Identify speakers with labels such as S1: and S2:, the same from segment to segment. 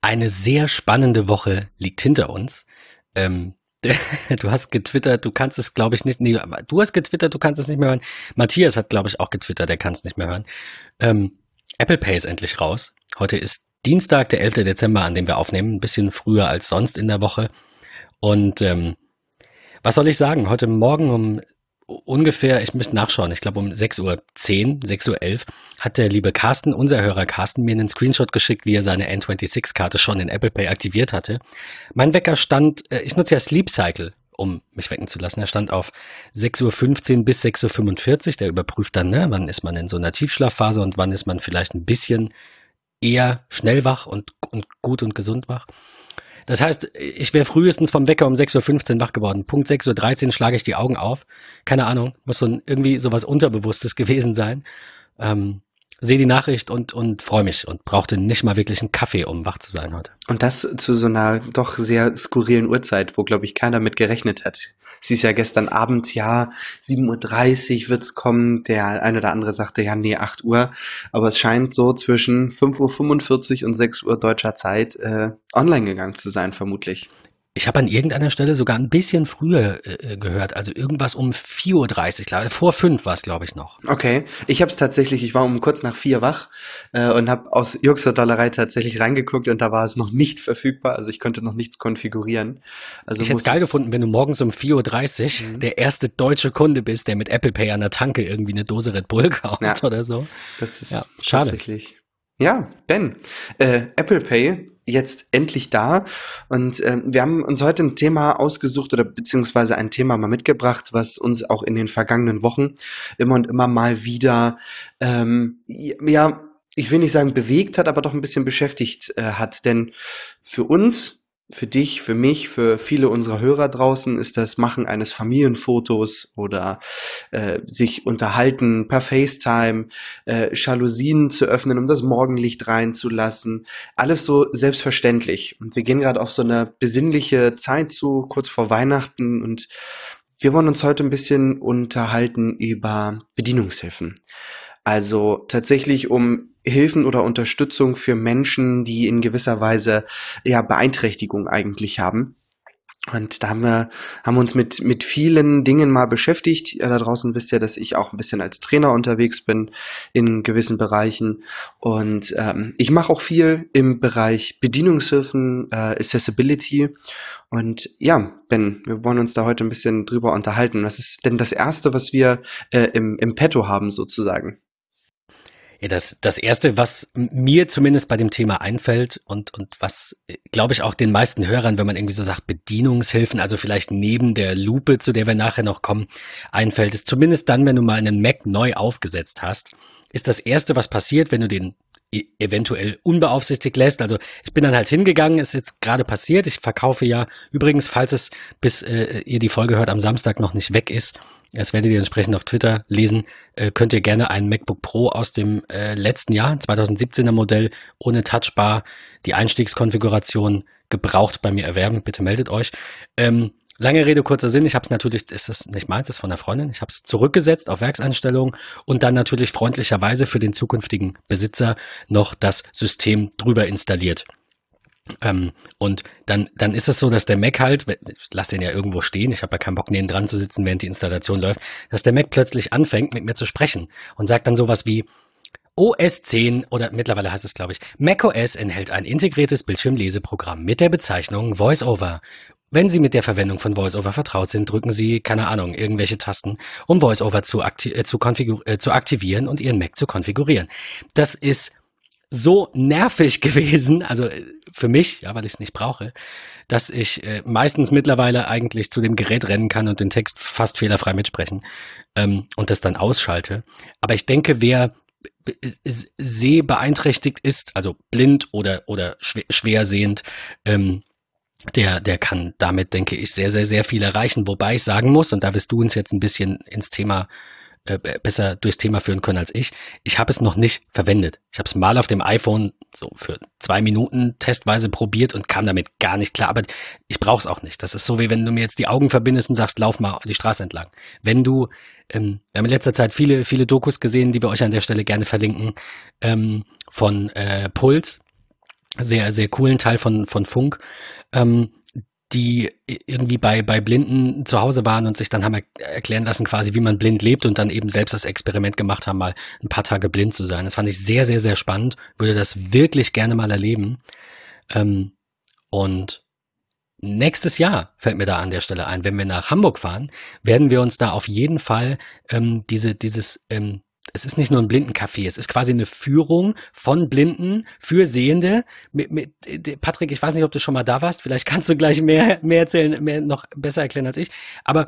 S1: Eine sehr spannende Woche liegt hinter uns. Ähm, du hast getwittert, du kannst es, glaube ich, nicht. Nee, du hast getwittert, du kannst es nicht mehr hören. Matthias hat, glaube ich, auch getwittert, der kann es nicht mehr hören. Ähm, Apple Pay ist endlich raus. Heute ist Dienstag, der 11. Dezember, an dem wir aufnehmen, ein bisschen früher als sonst in der Woche. Und ähm, was soll ich sagen? Heute Morgen um ungefähr, ich müsste nachschauen, ich glaube um 6.10 Uhr, 6.11 Uhr hat der liebe Carsten, unser Hörer Carsten, mir einen Screenshot geschickt, wie er seine N26-Karte schon in Apple Pay aktiviert hatte. Mein Wecker stand, äh, ich nutze ja Sleep Cycle, um mich wecken zu lassen. Er stand auf 6.15 Uhr bis 6.45 Uhr. Der überprüft dann, ne, wann ist man in so einer Tiefschlafphase und wann ist man vielleicht ein bisschen eher schnell wach und, und gut und gesund wach. Das heißt, ich wäre frühestens vom Wecker um 6.15 Uhr wach geworden. Punkt 6.13 Uhr schlage ich die Augen auf. Keine Ahnung, muss so ein, irgendwie sowas Unterbewusstes gewesen sein. Ähm, sehe die Nachricht und, und freue mich und brauchte nicht mal wirklich einen Kaffee, um wach zu sein heute.
S2: Und das zu so einer doch sehr skurrilen Uhrzeit, wo, glaube ich, keiner mit gerechnet hat. Sie ist ja gestern Abend, ja, 7.30 Uhr wird's kommen. Der eine oder andere sagte, ja, nee, 8 Uhr. Aber es scheint so zwischen 5.45 Uhr und 6 Uhr deutscher Zeit äh, online gegangen zu sein, vermutlich.
S1: Ich habe an irgendeiner Stelle sogar ein bisschen früher äh, gehört, also irgendwas um 4.30 Uhr, glaube vor 5 war es, glaube ich, noch.
S2: Okay, ich habe es tatsächlich, ich war um kurz nach 4 wach äh, und habe aus Juxor-Dollerei tatsächlich reingeguckt und da war es noch nicht verfügbar, also ich konnte noch nichts konfigurieren. Also
S1: ich hätte es geil gefunden, wenn du morgens um 4.30 Uhr mhm. der erste deutsche Kunde bist, der mit Apple Pay an der Tanke irgendwie eine Dose Red Bull kauft ja, oder so.
S2: Das ist ja, schade. tatsächlich. Ja, Ben, äh, Apple Pay jetzt endlich da. Und äh, wir haben uns heute ein Thema ausgesucht oder beziehungsweise ein Thema mal mitgebracht, was uns auch in den vergangenen Wochen immer und immer mal wieder, ähm, ja, ich will nicht sagen bewegt hat, aber doch ein bisschen beschäftigt äh, hat. Denn für uns für dich, für mich, für viele unserer Hörer draußen ist das Machen eines Familienfotos oder äh, sich unterhalten per FaceTime, äh, Jalousien zu öffnen, um das Morgenlicht reinzulassen. Alles so selbstverständlich. Und wir gehen gerade auf so eine besinnliche Zeit zu, kurz vor Weihnachten und wir wollen uns heute ein bisschen unterhalten über Bedienungshilfen. Also tatsächlich um Hilfen oder Unterstützung für Menschen, die in gewisser Weise ja Beeinträchtigung eigentlich haben. Und da haben wir, haben uns mit, mit vielen Dingen mal beschäftigt. Ja, da draußen wisst ihr, dass ich auch ein bisschen als Trainer unterwegs bin in gewissen Bereichen. Und ähm, ich mache auch viel im Bereich Bedienungshilfen, äh, Accessibility. Und ja, Ben, wir wollen uns da heute ein bisschen drüber unterhalten. Was ist denn das Erste, was wir äh, im, im Petto haben sozusagen?
S1: Ja, das, das erste, was mir zumindest bei dem Thema einfällt und, und was, glaube ich, auch den meisten Hörern, wenn man irgendwie so sagt, Bedienungshilfen, also vielleicht neben der Lupe, zu der wir nachher noch kommen, einfällt, ist zumindest dann, wenn du mal einen Mac neu aufgesetzt hast, ist das erste, was passiert, wenn du den eventuell unbeaufsichtigt lässt. Also ich bin dann halt hingegangen, ist jetzt gerade passiert. Ich verkaufe ja übrigens, falls es bis äh, ihr die Folge hört am Samstag noch nicht weg ist, das werdet ihr entsprechend auf Twitter lesen. Äh, könnt ihr gerne ein MacBook Pro aus dem äh, letzten Jahr, 2017er Modell, ohne Touchbar, die Einstiegskonfiguration gebraucht bei mir erwerben. Bitte meldet euch. Ähm, lange Rede, kurzer Sinn. Ich habe es natürlich, ist das nicht meins, ist von der Freundin. Ich habe es zurückgesetzt auf Werkseinstellungen und dann natürlich freundlicherweise für den zukünftigen Besitzer noch das System drüber installiert. Ähm, und dann, dann ist es so, dass der Mac halt, ich lasse den ja irgendwo stehen, ich habe ja keinen Bock, neben dran zu sitzen, während die Installation läuft, dass der Mac plötzlich anfängt, mit mir zu sprechen und sagt dann sowas wie, OS 10 oder mittlerweile heißt es, glaube ich, macOS enthält ein integriertes Bildschirmleseprogramm mit der Bezeichnung VoiceOver. Wenn Sie mit der Verwendung von VoiceOver vertraut sind, drücken Sie, keine Ahnung, irgendwelche Tasten, um VoiceOver zu, akti äh, zu, äh, zu aktivieren und Ihren Mac zu konfigurieren. Das ist so nervig gewesen, also äh, für mich, ja, weil ich es nicht brauche, dass ich äh, meistens mittlerweile eigentlich zu dem Gerät rennen kann und den Text fast fehlerfrei mitsprechen ähm, und das dann ausschalte. Aber ich denke, wer sehbeeinträchtigt ist, also blind oder, oder schwer, schwersehend, ähm, der, der kann damit, denke ich, sehr, sehr, sehr viel erreichen. Wobei ich sagen muss, und da wirst du uns jetzt ein bisschen ins Thema äh, besser durchs Thema führen können als ich. Ich habe es noch nicht verwendet. Ich habe es mal auf dem iPhone so für zwei Minuten testweise probiert und kam damit gar nicht klar. Aber ich brauche es auch nicht. Das ist so, wie wenn du mir jetzt die Augen verbindest und sagst, lauf mal die Straße entlang. Wenn du, ähm, wir haben in letzter Zeit viele, viele Dokus gesehen, die wir euch an der Stelle gerne verlinken, ähm, von äh, Puls, sehr, sehr coolen Teil von, von Funk, ähm, die irgendwie bei, bei Blinden zu Hause waren und sich dann haben erklären lassen, quasi, wie man blind lebt und dann eben selbst das Experiment gemacht haben, mal ein paar Tage blind zu sein. Das fand ich sehr, sehr, sehr spannend, würde das wirklich gerne mal erleben. Ähm, und nächstes Jahr fällt mir da an der Stelle ein, wenn wir nach Hamburg fahren, werden wir uns da auf jeden Fall ähm, diese, dieses ähm, es ist nicht nur ein Blindencafé, es ist quasi eine Führung von Blinden für Sehende. Mit, mit, Patrick, ich weiß nicht, ob du schon mal da warst, vielleicht kannst du gleich mehr, mehr erzählen, mehr noch besser erklären als ich. Aber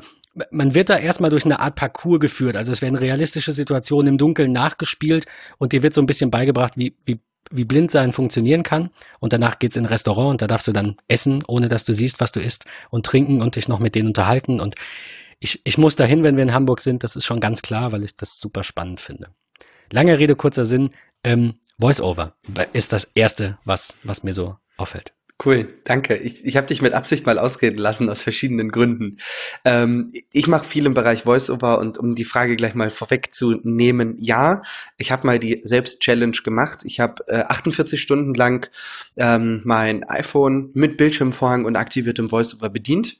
S1: man wird da erstmal durch eine Art Parcours geführt. Also es werden realistische Situationen im Dunkeln nachgespielt und dir wird so ein bisschen beigebracht, wie, wie, wie Blindsein funktionieren kann. Und danach geht's in ein Restaurant und da darfst du dann essen, ohne dass du siehst, was du isst und trinken und dich noch mit denen unterhalten. Und ich, ich muss dahin, wenn wir in Hamburg sind, das ist schon ganz klar, weil ich das super spannend finde. Lange Rede, kurzer Sinn, ähm, Voice-Over ist das Erste, was, was mir so auffällt.
S2: Cool, danke. Ich, ich habe dich mit Absicht mal ausreden lassen aus verschiedenen Gründen. Ähm, ich mache viel im Bereich Voiceover und um die Frage gleich mal vorwegzunehmen, ja, ich habe mal die Selbst-Challenge gemacht. Ich habe äh, 48 Stunden lang ähm, mein iPhone mit Bildschirmvorhang und aktiviertem Voiceover bedient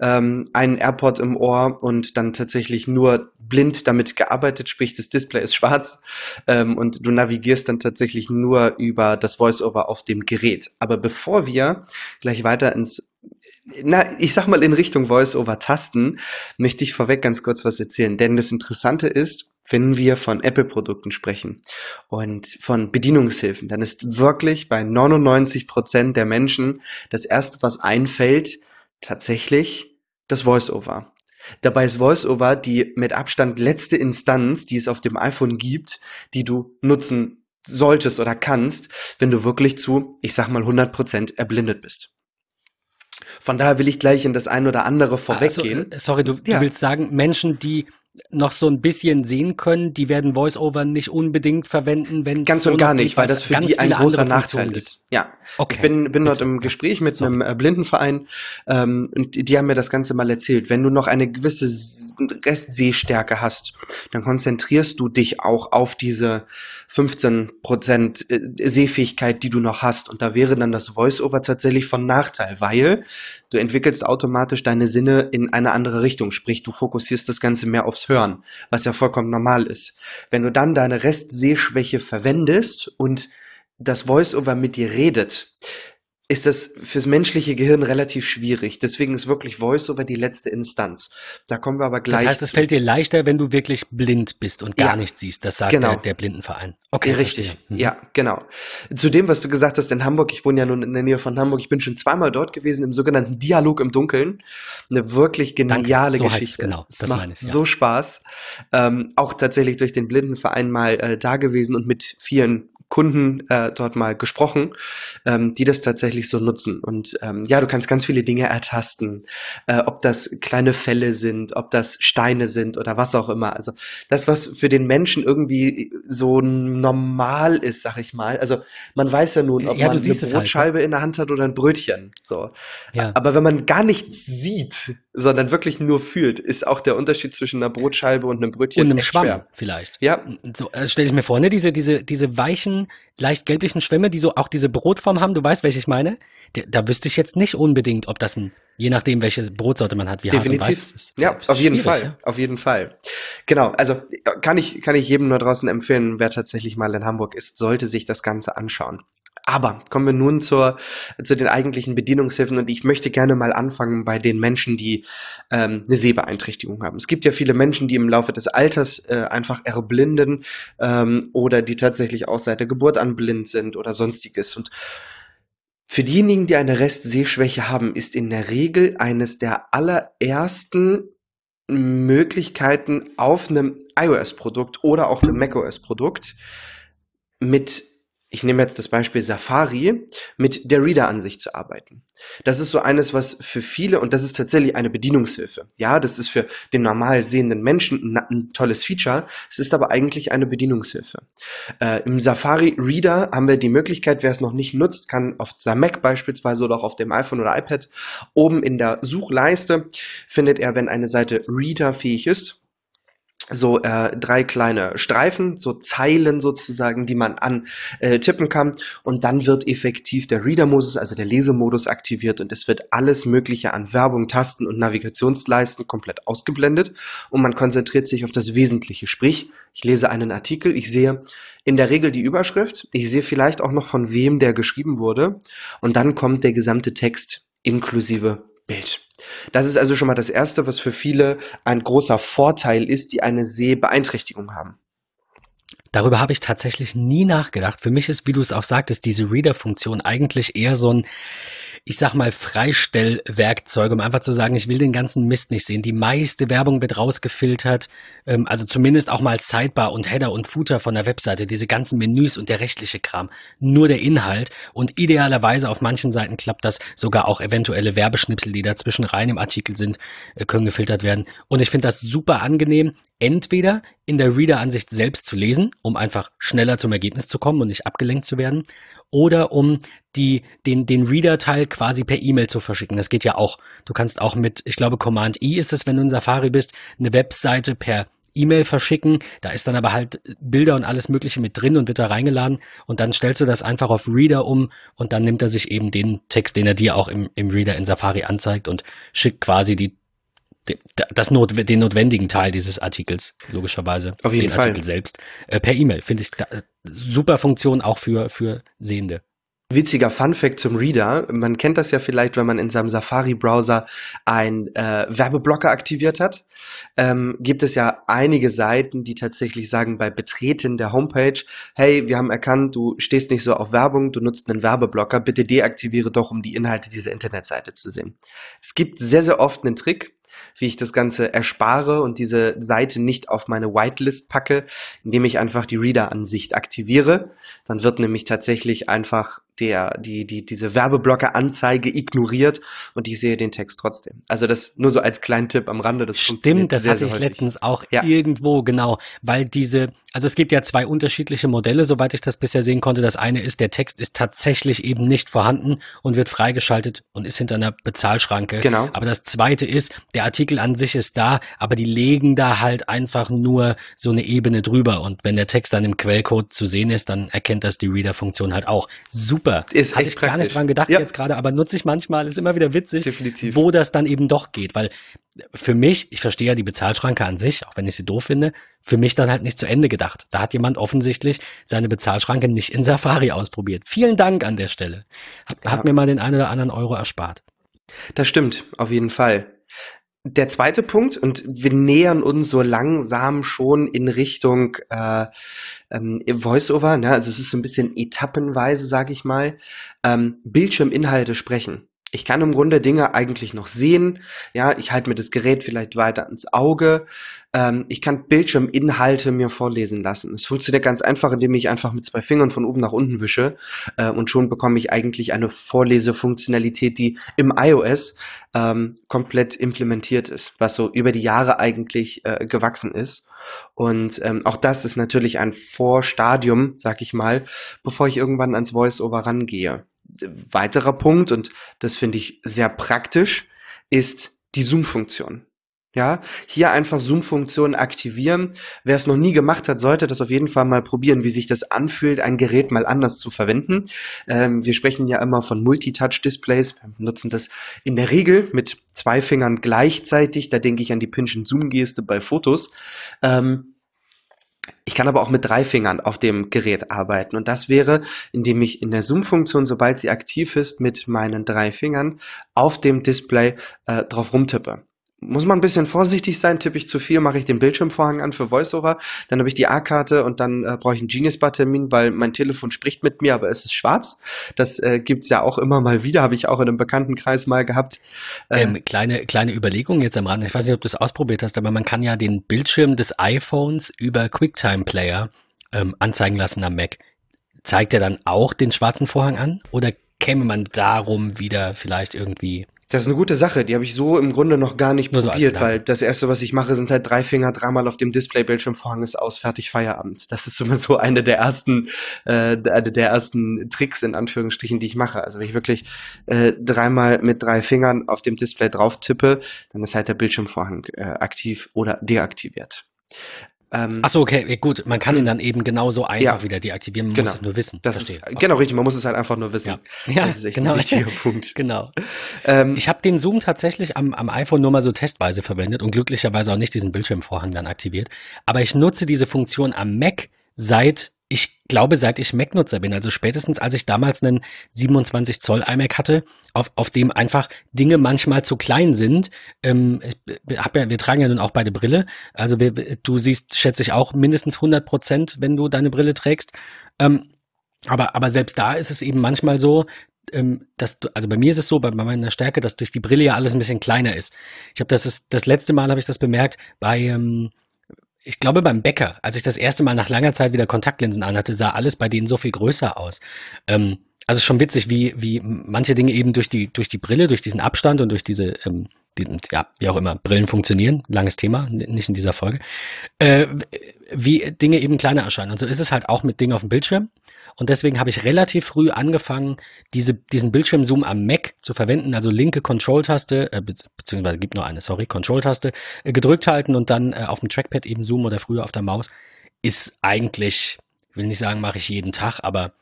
S2: ähm, einen AirPod im Ohr und dann tatsächlich nur blind damit gearbeitet, sprich das Display ist schwarz ähm, und du navigierst dann tatsächlich nur über das Voiceover auf dem Gerät. Aber bevor wir gleich weiter ins na, ich sag mal in Richtung Voice-over tasten, möchte ich vorweg ganz kurz was erzählen. Denn das Interessante ist, wenn wir von Apple-Produkten sprechen und von Bedienungshilfen, dann ist wirklich bei 99 Prozent der Menschen das erste, was einfällt, tatsächlich das Voice-Over. Dabei ist VoiceOver die mit Abstand letzte Instanz, die es auf dem iPhone gibt, die du nutzen solltest oder kannst, wenn du wirklich zu, ich sag mal, 100% erblindet bist. Von daher will ich gleich in das ein oder andere vorweggehen.
S1: Also, sorry, du, ja. du willst sagen, Menschen, die noch so ein bisschen sehen können, die werden Voice-Over nicht unbedingt verwenden, wenn
S2: ganz und gar nicht, weil das für die ein großer Nachteil ist. Ja, okay. Ich bin, bin dort im Gespräch mit Sorry. einem äh, Blindenverein ähm, und die haben mir das Ganze mal erzählt. Wenn du noch eine gewisse Restsehstärke hast, dann konzentrierst du dich auch auf diese 15 Prozent äh, Sehfähigkeit, die du noch hast. Und da wäre dann das Voice-Over tatsächlich von Nachteil, weil du entwickelst automatisch deine Sinne in eine andere Richtung. Sprich, du fokussierst das Ganze mehr aufs Hören, was ja vollkommen normal ist. Wenn du dann deine Restsehschwäche verwendest und das Voice-Over mit dir redet, ist das fürs menschliche Gehirn relativ schwierig. Deswegen ist wirklich Voice-over die letzte Instanz. Da kommen wir aber gleich.
S1: Das heißt, es fällt dir leichter, wenn du wirklich blind bist und gar ja, nichts siehst. Das sagt genau. der, der Blindenverein.
S2: Okay, richtig. Mhm. Ja, genau. Zu dem, was du gesagt hast in Hamburg, ich wohne ja nun in der Nähe von Hamburg, ich bin schon zweimal dort gewesen im sogenannten Dialog im Dunkeln. Eine wirklich geniale so Geschichte.
S1: genau,
S2: das, macht ich, ja. so Spaß. Ähm, auch tatsächlich durch den Blindenverein mal äh, da gewesen und mit vielen Kunden äh, dort mal gesprochen, ähm, die das tatsächlich so nutzen. Und ähm, ja, du kannst ganz viele Dinge ertasten, äh, ob das kleine Fälle sind, ob das Steine sind oder was auch immer. Also das, was für den Menschen irgendwie so normal ist, sag ich mal. Also man weiß ja nun, ob ja, man eine Brotscheibe halt, ne? in der Hand hat oder ein Brötchen. So. Ja. Aber wenn man gar nichts sieht, sondern wirklich nur fühlt, ist auch der Unterschied zwischen einer Brotscheibe und einem Brötchen
S1: und einem Schwamm schwer. vielleicht.
S2: Ja.
S1: So also stelle ich mir vor, ne, diese diese diese weichen, leicht gelblichen Schwämme, die so auch diese Brotform haben. Du weißt, welche ich meine. Da, da wüsste ich jetzt nicht unbedingt, ob das ein je nachdem, welche Brotsorte man hat, wie
S2: Definitiv. hart und weich es ist. Ja, auf jeden Fall, ja? auf jeden Fall. Genau, also kann ich kann ich jedem nur draußen empfehlen, wer tatsächlich mal in Hamburg ist, sollte sich das Ganze anschauen. Aber kommen wir nun zur, zu den eigentlichen Bedienungshilfen und ich möchte gerne mal anfangen bei den Menschen, die ähm, eine Sehbeeinträchtigung haben. Es gibt ja viele Menschen, die im Laufe des Alters äh, einfach erblinden ähm, oder die tatsächlich auch seit der Geburt an blind sind oder sonstiges. Und für diejenigen, die eine Restsehschwäche haben, ist in der Regel eines der allerersten Möglichkeiten auf einem iOS-Produkt oder auch einem macOS-Produkt mit ich nehme jetzt das Beispiel Safari, mit der Reader-Ansicht zu arbeiten. Das ist so eines, was für viele, und das ist tatsächlich eine Bedienungshilfe. Ja, das ist für den normal sehenden Menschen ein, ein tolles Feature. Es ist aber eigentlich eine Bedienungshilfe. Äh, Im Safari Reader haben wir die Möglichkeit, wer es noch nicht nutzt, kann auf seinem Mac beispielsweise oder auch auf dem iPhone oder iPad oben in der Suchleiste findet er, wenn eine Seite Reader fähig ist, so äh, drei kleine Streifen, so Zeilen sozusagen, die man antippen äh, kann. Und dann wird effektiv der Reader-Modus, also der Lesemodus aktiviert und es wird alles Mögliche an Werbung, Tasten und Navigationsleisten komplett ausgeblendet und man konzentriert sich auf das Wesentliche. Sprich, ich lese einen Artikel, ich sehe in der Regel die Überschrift, ich sehe vielleicht auch noch von wem der geschrieben wurde und dann kommt der gesamte Text inklusive Bild. Das ist also schon mal das Erste, was für viele ein großer Vorteil ist, die eine Sehbeeinträchtigung haben.
S1: Darüber habe ich tatsächlich nie nachgedacht. Für mich ist, wie du es auch sagtest, diese Reader-Funktion eigentlich eher so ein ich sag mal, Freistellwerkzeuge, um einfach zu sagen, ich will den ganzen Mist nicht sehen. Die meiste Werbung wird rausgefiltert, ähm, also zumindest auch mal Sidebar und Header und Footer von der Webseite, diese ganzen Menüs und der rechtliche Kram. Nur der Inhalt und idealerweise auf manchen Seiten klappt das, sogar auch eventuelle Werbeschnipsel, die dazwischen rein im Artikel sind, äh, können gefiltert werden. Und ich finde das super angenehm, entweder in der Reader-Ansicht selbst zu lesen, um einfach schneller zum Ergebnis zu kommen und nicht abgelenkt zu werden, oder um die, den, den Reader-Teil quasi per E-Mail zu verschicken. Das geht ja auch. Du kannst auch mit, ich glaube, Command-I ist es, wenn du in Safari bist, eine Webseite per E-Mail verschicken. Da ist dann aber halt Bilder und alles Mögliche mit drin und wird da reingeladen. Und dann stellst du das einfach auf Reader um und dann nimmt er sich eben den Text, den er dir auch im, im Reader in Safari anzeigt und schickt quasi die das Not, den notwendigen Teil dieses Artikels, logischerweise,
S2: Auf jeden
S1: den
S2: Fall.
S1: Artikel selbst, äh, per E-Mail. Finde ich da, super Funktion auch für, für Sehende.
S2: Witziger Funfact zum Reader. Man kennt das ja vielleicht, wenn man in seinem Safari-Browser ein äh, Werbeblocker aktiviert hat. Ähm, gibt es ja einige Seiten, die tatsächlich sagen bei Betreten der Homepage, hey, wir haben erkannt, du stehst nicht so auf Werbung, du nutzt einen Werbeblocker, bitte deaktiviere doch, um die Inhalte dieser Internetseite zu sehen. Es gibt sehr, sehr oft einen Trick, wie ich das Ganze erspare und diese Seite nicht auf meine Whitelist packe, indem ich einfach die Reader-Ansicht aktiviere. Dann wird nämlich tatsächlich einfach der, die, die, diese Werbeblocker-Anzeige ignoriert und ich sehe den Text trotzdem. Also das nur so als kleinen Tipp am Rande. Das
S1: Stimmt, das sehr, hatte ich letztens auch ja. irgendwo, genau, weil diese, also es gibt ja zwei unterschiedliche Modelle, soweit ich das bisher sehen konnte. Das eine ist, der Text ist tatsächlich eben nicht vorhanden und wird freigeschaltet und ist hinter einer Bezahlschranke.
S2: Genau.
S1: Aber das zweite ist, der Artikel an sich ist da, aber die legen da halt einfach nur so eine Ebene drüber und wenn der Text dann im Quellcode zu sehen ist, dann erkennt das die Reader-Funktion halt auch. Super super.
S2: Ist
S1: Hatte ich
S2: praktisch.
S1: gar nicht dran gedacht ja. jetzt gerade, aber nutze ich manchmal, ist immer wieder witzig,
S2: Definitiv.
S1: wo das dann eben doch geht, weil für mich, ich verstehe ja die Bezahlschranke an sich, auch wenn ich sie doof finde, für mich dann halt nicht zu Ende gedacht. Da hat jemand offensichtlich seine Bezahlschranke nicht in Safari ausprobiert. Vielen Dank an der Stelle. Hat, ja. hat mir mal den einen oder anderen Euro erspart.
S2: Das stimmt, auf jeden Fall. Der zweite Punkt, und wir nähern uns so langsam schon in Richtung äh, ähm, Voiceover, ne? also es ist so ein bisschen etappenweise, sage ich mal, ähm, Bildschirminhalte sprechen. Ich kann im Grunde Dinge eigentlich noch sehen. Ja, ich halte mir das Gerät vielleicht weiter ans Auge. Ähm, ich kann Bildschirminhalte mir vorlesen lassen. Es funktioniert ganz einfach, indem ich einfach mit zwei Fingern von oben nach unten wische. Äh, und schon bekomme ich eigentlich eine Vorlesefunktionalität, die im iOS ähm, komplett implementiert ist, was so über die Jahre eigentlich äh, gewachsen ist. Und ähm, auch das ist natürlich ein Vorstadium, sag ich mal, bevor ich irgendwann ans Voice-Over rangehe weiterer Punkt, und das finde ich sehr praktisch, ist die Zoom-Funktion. Ja, hier einfach Zoom-Funktion aktivieren. Wer es noch nie gemacht hat, sollte das auf jeden Fall mal probieren, wie sich das anfühlt, ein Gerät mal anders zu verwenden. Ähm, wir sprechen ja immer von Multitouch-Displays. Wir nutzen das in der Regel mit zwei Fingern gleichzeitig. Da denke ich an die Pinch-and-Zoom-Geste bei Fotos. Ähm, ich kann aber auch mit drei Fingern auf dem Gerät arbeiten. Und das wäre, indem ich in der Zoom-Funktion, sobald sie aktiv ist, mit meinen drei Fingern auf dem Display äh, drauf rumtippe muss man ein bisschen vorsichtig sein. Tippe ich zu viel, mache ich den Bildschirmvorhang an für VoiceOver. Dann habe ich die A-Karte und dann äh, brauche ich einen Genius-Bar-Termin, weil mein Telefon spricht mit mir, aber es ist schwarz. Das äh, gibt's ja auch immer mal wieder, habe ich auch in einem Bekanntenkreis mal gehabt.
S1: Ähm, ähm, kleine, kleine Überlegung jetzt am Rand. Ich weiß nicht, ob du es ausprobiert hast, aber man kann ja den Bildschirm des iPhones über QuickTime Player ähm, anzeigen lassen am Mac. Zeigt er dann auch den schwarzen Vorhang an? Oder käme man darum wieder vielleicht irgendwie
S2: das ist eine gute Sache. Die habe ich so im Grunde noch gar nicht Nur probiert, so weil das erste, was ich mache, sind halt drei Finger dreimal auf dem Display, Bildschirmvorhang ist aus, fertig Feierabend. Das ist immer so eine der ersten, äh, der ersten Tricks in Anführungsstrichen, die ich mache. Also wenn ich wirklich äh, dreimal mit drei Fingern auf dem Display drauf tippe, dann ist halt der Bildschirmvorhang äh, aktiv oder deaktiviert.
S1: Ähm, Ach so, okay, gut. Man kann ihn dann eben genauso einfach ja, wieder deaktivieren. Man
S2: genau.
S1: muss es nur wissen.
S2: Das ist, genau, richtig. Man muss es halt einfach nur wissen.
S1: Ja, ja
S2: das ist echt
S1: genau.
S2: ein wichtiger Punkt.
S1: genau. Ähm, ich habe den Zoom tatsächlich am, am iPhone nur mal so testweise verwendet und glücklicherweise auch nicht diesen Bildschirmvorhang dann aktiviert. Aber ich nutze diese Funktion am Mac seit ich glaube, seit ich Mac-Nutzer bin, also spätestens als ich damals einen 27 Zoll iMac hatte, auf, auf dem einfach Dinge manchmal zu klein sind. Ähm, ich hab ja, wir tragen ja nun auch beide Brille. Also wir, du siehst, schätze ich, auch mindestens 100 Prozent, wenn du deine Brille trägst. Ähm, aber, aber selbst da ist es eben manchmal so, ähm, dass du, also bei mir ist es so, bei, meiner Stärke, dass durch die Brille ja alles ein bisschen kleiner ist. Ich habe das das letzte Mal habe ich das bemerkt bei ähm, ich glaube beim Bäcker, als ich das erste Mal nach langer Zeit wieder Kontaktlinsen anhatte, sah alles bei denen so viel größer aus. Ähm, also schon witzig, wie, wie manche Dinge eben durch die, durch die Brille, durch diesen Abstand und durch diese, ähm, die, ja, wie auch immer, Brillen funktionieren, langes Thema, nicht in dieser Folge, äh, wie Dinge eben kleiner erscheinen. Und so ist es halt auch mit Dingen auf dem Bildschirm. Und deswegen habe ich relativ früh angefangen, diese, diesen Bildschirmzoom am Mac zu verwenden, also linke Control-Taste, äh, beziehungsweise gibt nur eine, sorry, Control-Taste, äh, gedrückt halten und dann äh, auf dem Trackpad eben zoomen oder früher auf der Maus, ist eigentlich, will nicht sagen, mache ich jeden Tag, aber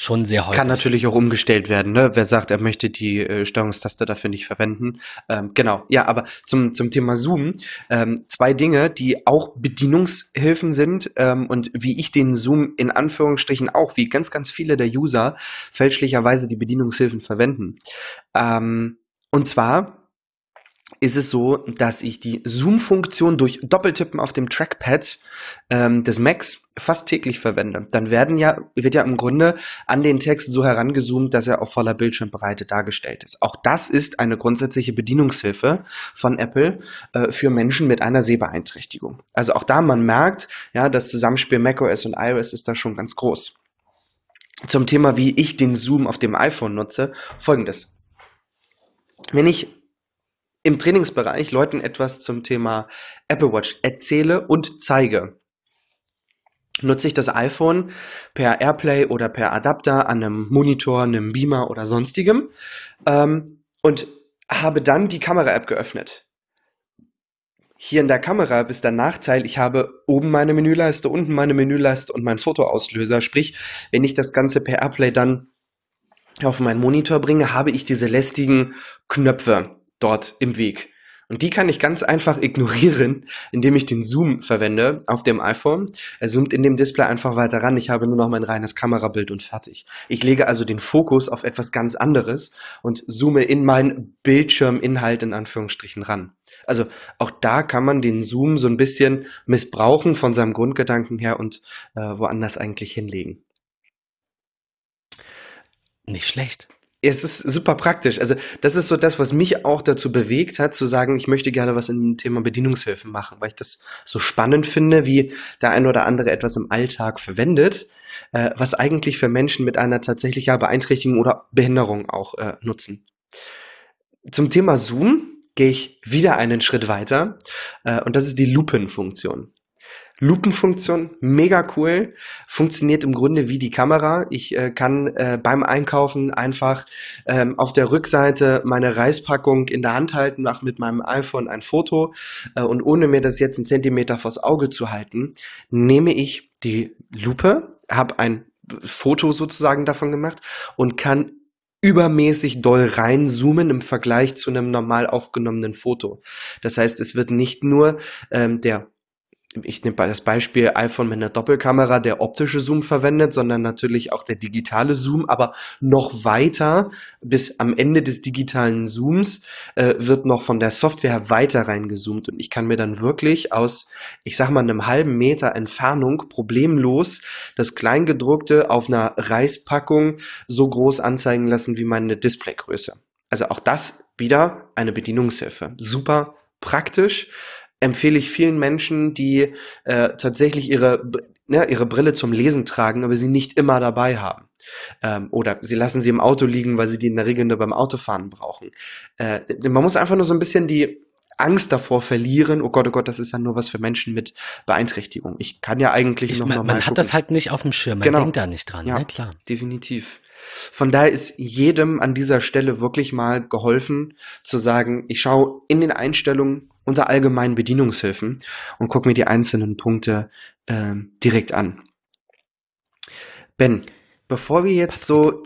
S1: schon sehr häufig.
S2: Kann natürlich auch umgestellt werden, ne? Wer sagt, er möchte die äh, Steuerungstaste dafür nicht verwenden. Ähm, genau, ja, aber zum, zum Thema Zoom, ähm, zwei Dinge, die auch Bedienungshilfen sind ähm, und wie ich den Zoom in Anführungsstrichen auch, wie ganz, ganz viele der User fälschlicherweise die Bedienungshilfen verwenden. Ähm, und zwar ist es so, dass ich die Zoom-Funktion durch Doppeltippen auf dem Trackpad ähm, des Macs fast täglich verwende. Dann werden ja, wird ja im Grunde an den Text so herangezoomt, dass er auf voller Bildschirmbreite dargestellt ist. Auch das ist eine grundsätzliche Bedienungshilfe von Apple äh, für Menschen mit einer Sehbeeinträchtigung. Also auch da man merkt, ja, das Zusammenspiel macOS und iOS ist da schon ganz groß. Zum Thema, wie ich den Zoom auf dem iPhone nutze, folgendes. Wenn ich im Trainingsbereich Leuten etwas zum Thema Apple Watch erzähle und zeige, nutze ich das iPhone per Airplay oder per Adapter an einem Monitor, einem Beamer oder sonstigem ähm, und habe dann die Kamera-App geöffnet. Hier in der Kamera ist der Nachteil, ich habe oben meine Menüleiste, unten meine Menüleiste und meinen Fotoauslöser. Sprich, wenn ich das Ganze per Airplay dann auf meinen Monitor bringe, habe ich diese lästigen Knöpfe dort im Weg. Und die kann ich ganz einfach ignorieren, indem ich den Zoom verwende auf dem iPhone. Er zoomt in dem Display einfach weiter ran. Ich habe nur noch mein reines Kamerabild und fertig. Ich lege also den Fokus auf etwas ganz anderes und zoome in meinen Bildschirminhalt in Anführungsstrichen ran. Also auch da kann man den Zoom so ein bisschen missbrauchen von seinem Grundgedanken her und äh, woanders eigentlich hinlegen.
S1: Nicht schlecht
S2: es ist super praktisch. Also das ist so das, was mich auch dazu bewegt hat, zu sagen, ich möchte gerne was dem Thema Bedienungshilfen machen, weil ich das so spannend finde, wie der ein oder andere etwas im Alltag verwendet, äh, was eigentlich für Menschen mit einer tatsächlicher Beeinträchtigung oder Behinderung auch äh, nutzen. Zum Thema Zoom gehe ich wieder einen Schritt weiter äh, und das ist die Lupenfunktion. Lupenfunktion, mega cool. Funktioniert im Grunde wie die Kamera. Ich äh, kann äh, beim Einkaufen einfach ähm, auf der Rückseite meine Reispackung in der Hand halten, mache mit meinem iPhone ein Foto äh, und ohne mir das jetzt einen Zentimeter vors Auge zu halten, nehme ich die Lupe, habe ein Foto sozusagen davon gemacht und kann übermäßig doll reinzoomen im Vergleich zu einem normal aufgenommenen Foto. Das heißt, es wird nicht nur ähm, der ich nehme das Beispiel iPhone mit einer Doppelkamera, der optische Zoom verwendet, sondern natürlich auch der digitale Zoom, aber noch weiter bis am Ende des digitalen Zooms äh, wird noch von der Software weiter reingezoomt und ich kann mir dann wirklich aus, ich sag mal, einem halben Meter Entfernung problemlos das Kleingedruckte auf einer Reispackung so groß anzeigen lassen wie meine Displaygröße. Also auch das wieder eine Bedienungshilfe. Super praktisch empfehle ich vielen Menschen, die äh, tatsächlich ihre, ne, ihre Brille zum Lesen tragen, aber sie nicht immer dabei haben. Ähm, oder sie lassen sie im Auto liegen, weil sie die in der Regel nur beim Autofahren brauchen. Äh, man muss einfach nur so ein bisschen die Angst davor verlieren, oh Gott, oh Gott, das ist ja nur was für Menschen mit Beeinträchtigung. Ich kann ja eigentlich ich noch
S1: mein,
S2: normal
S1: Man hat das halt nicht auf dem Schirm, man genau. denkt da nicht dran, ja, ne? klar.
S2: Definitiv. Von daher ist jedem an dieser Stelle wirklich mal geholfen zu sagen, ich schaue in den Einstellungen unter allgemeinen Bedienungshilfen und gucke mir die einzelnen Punkte äh, direkt an. Ben, bevor wir jetzt so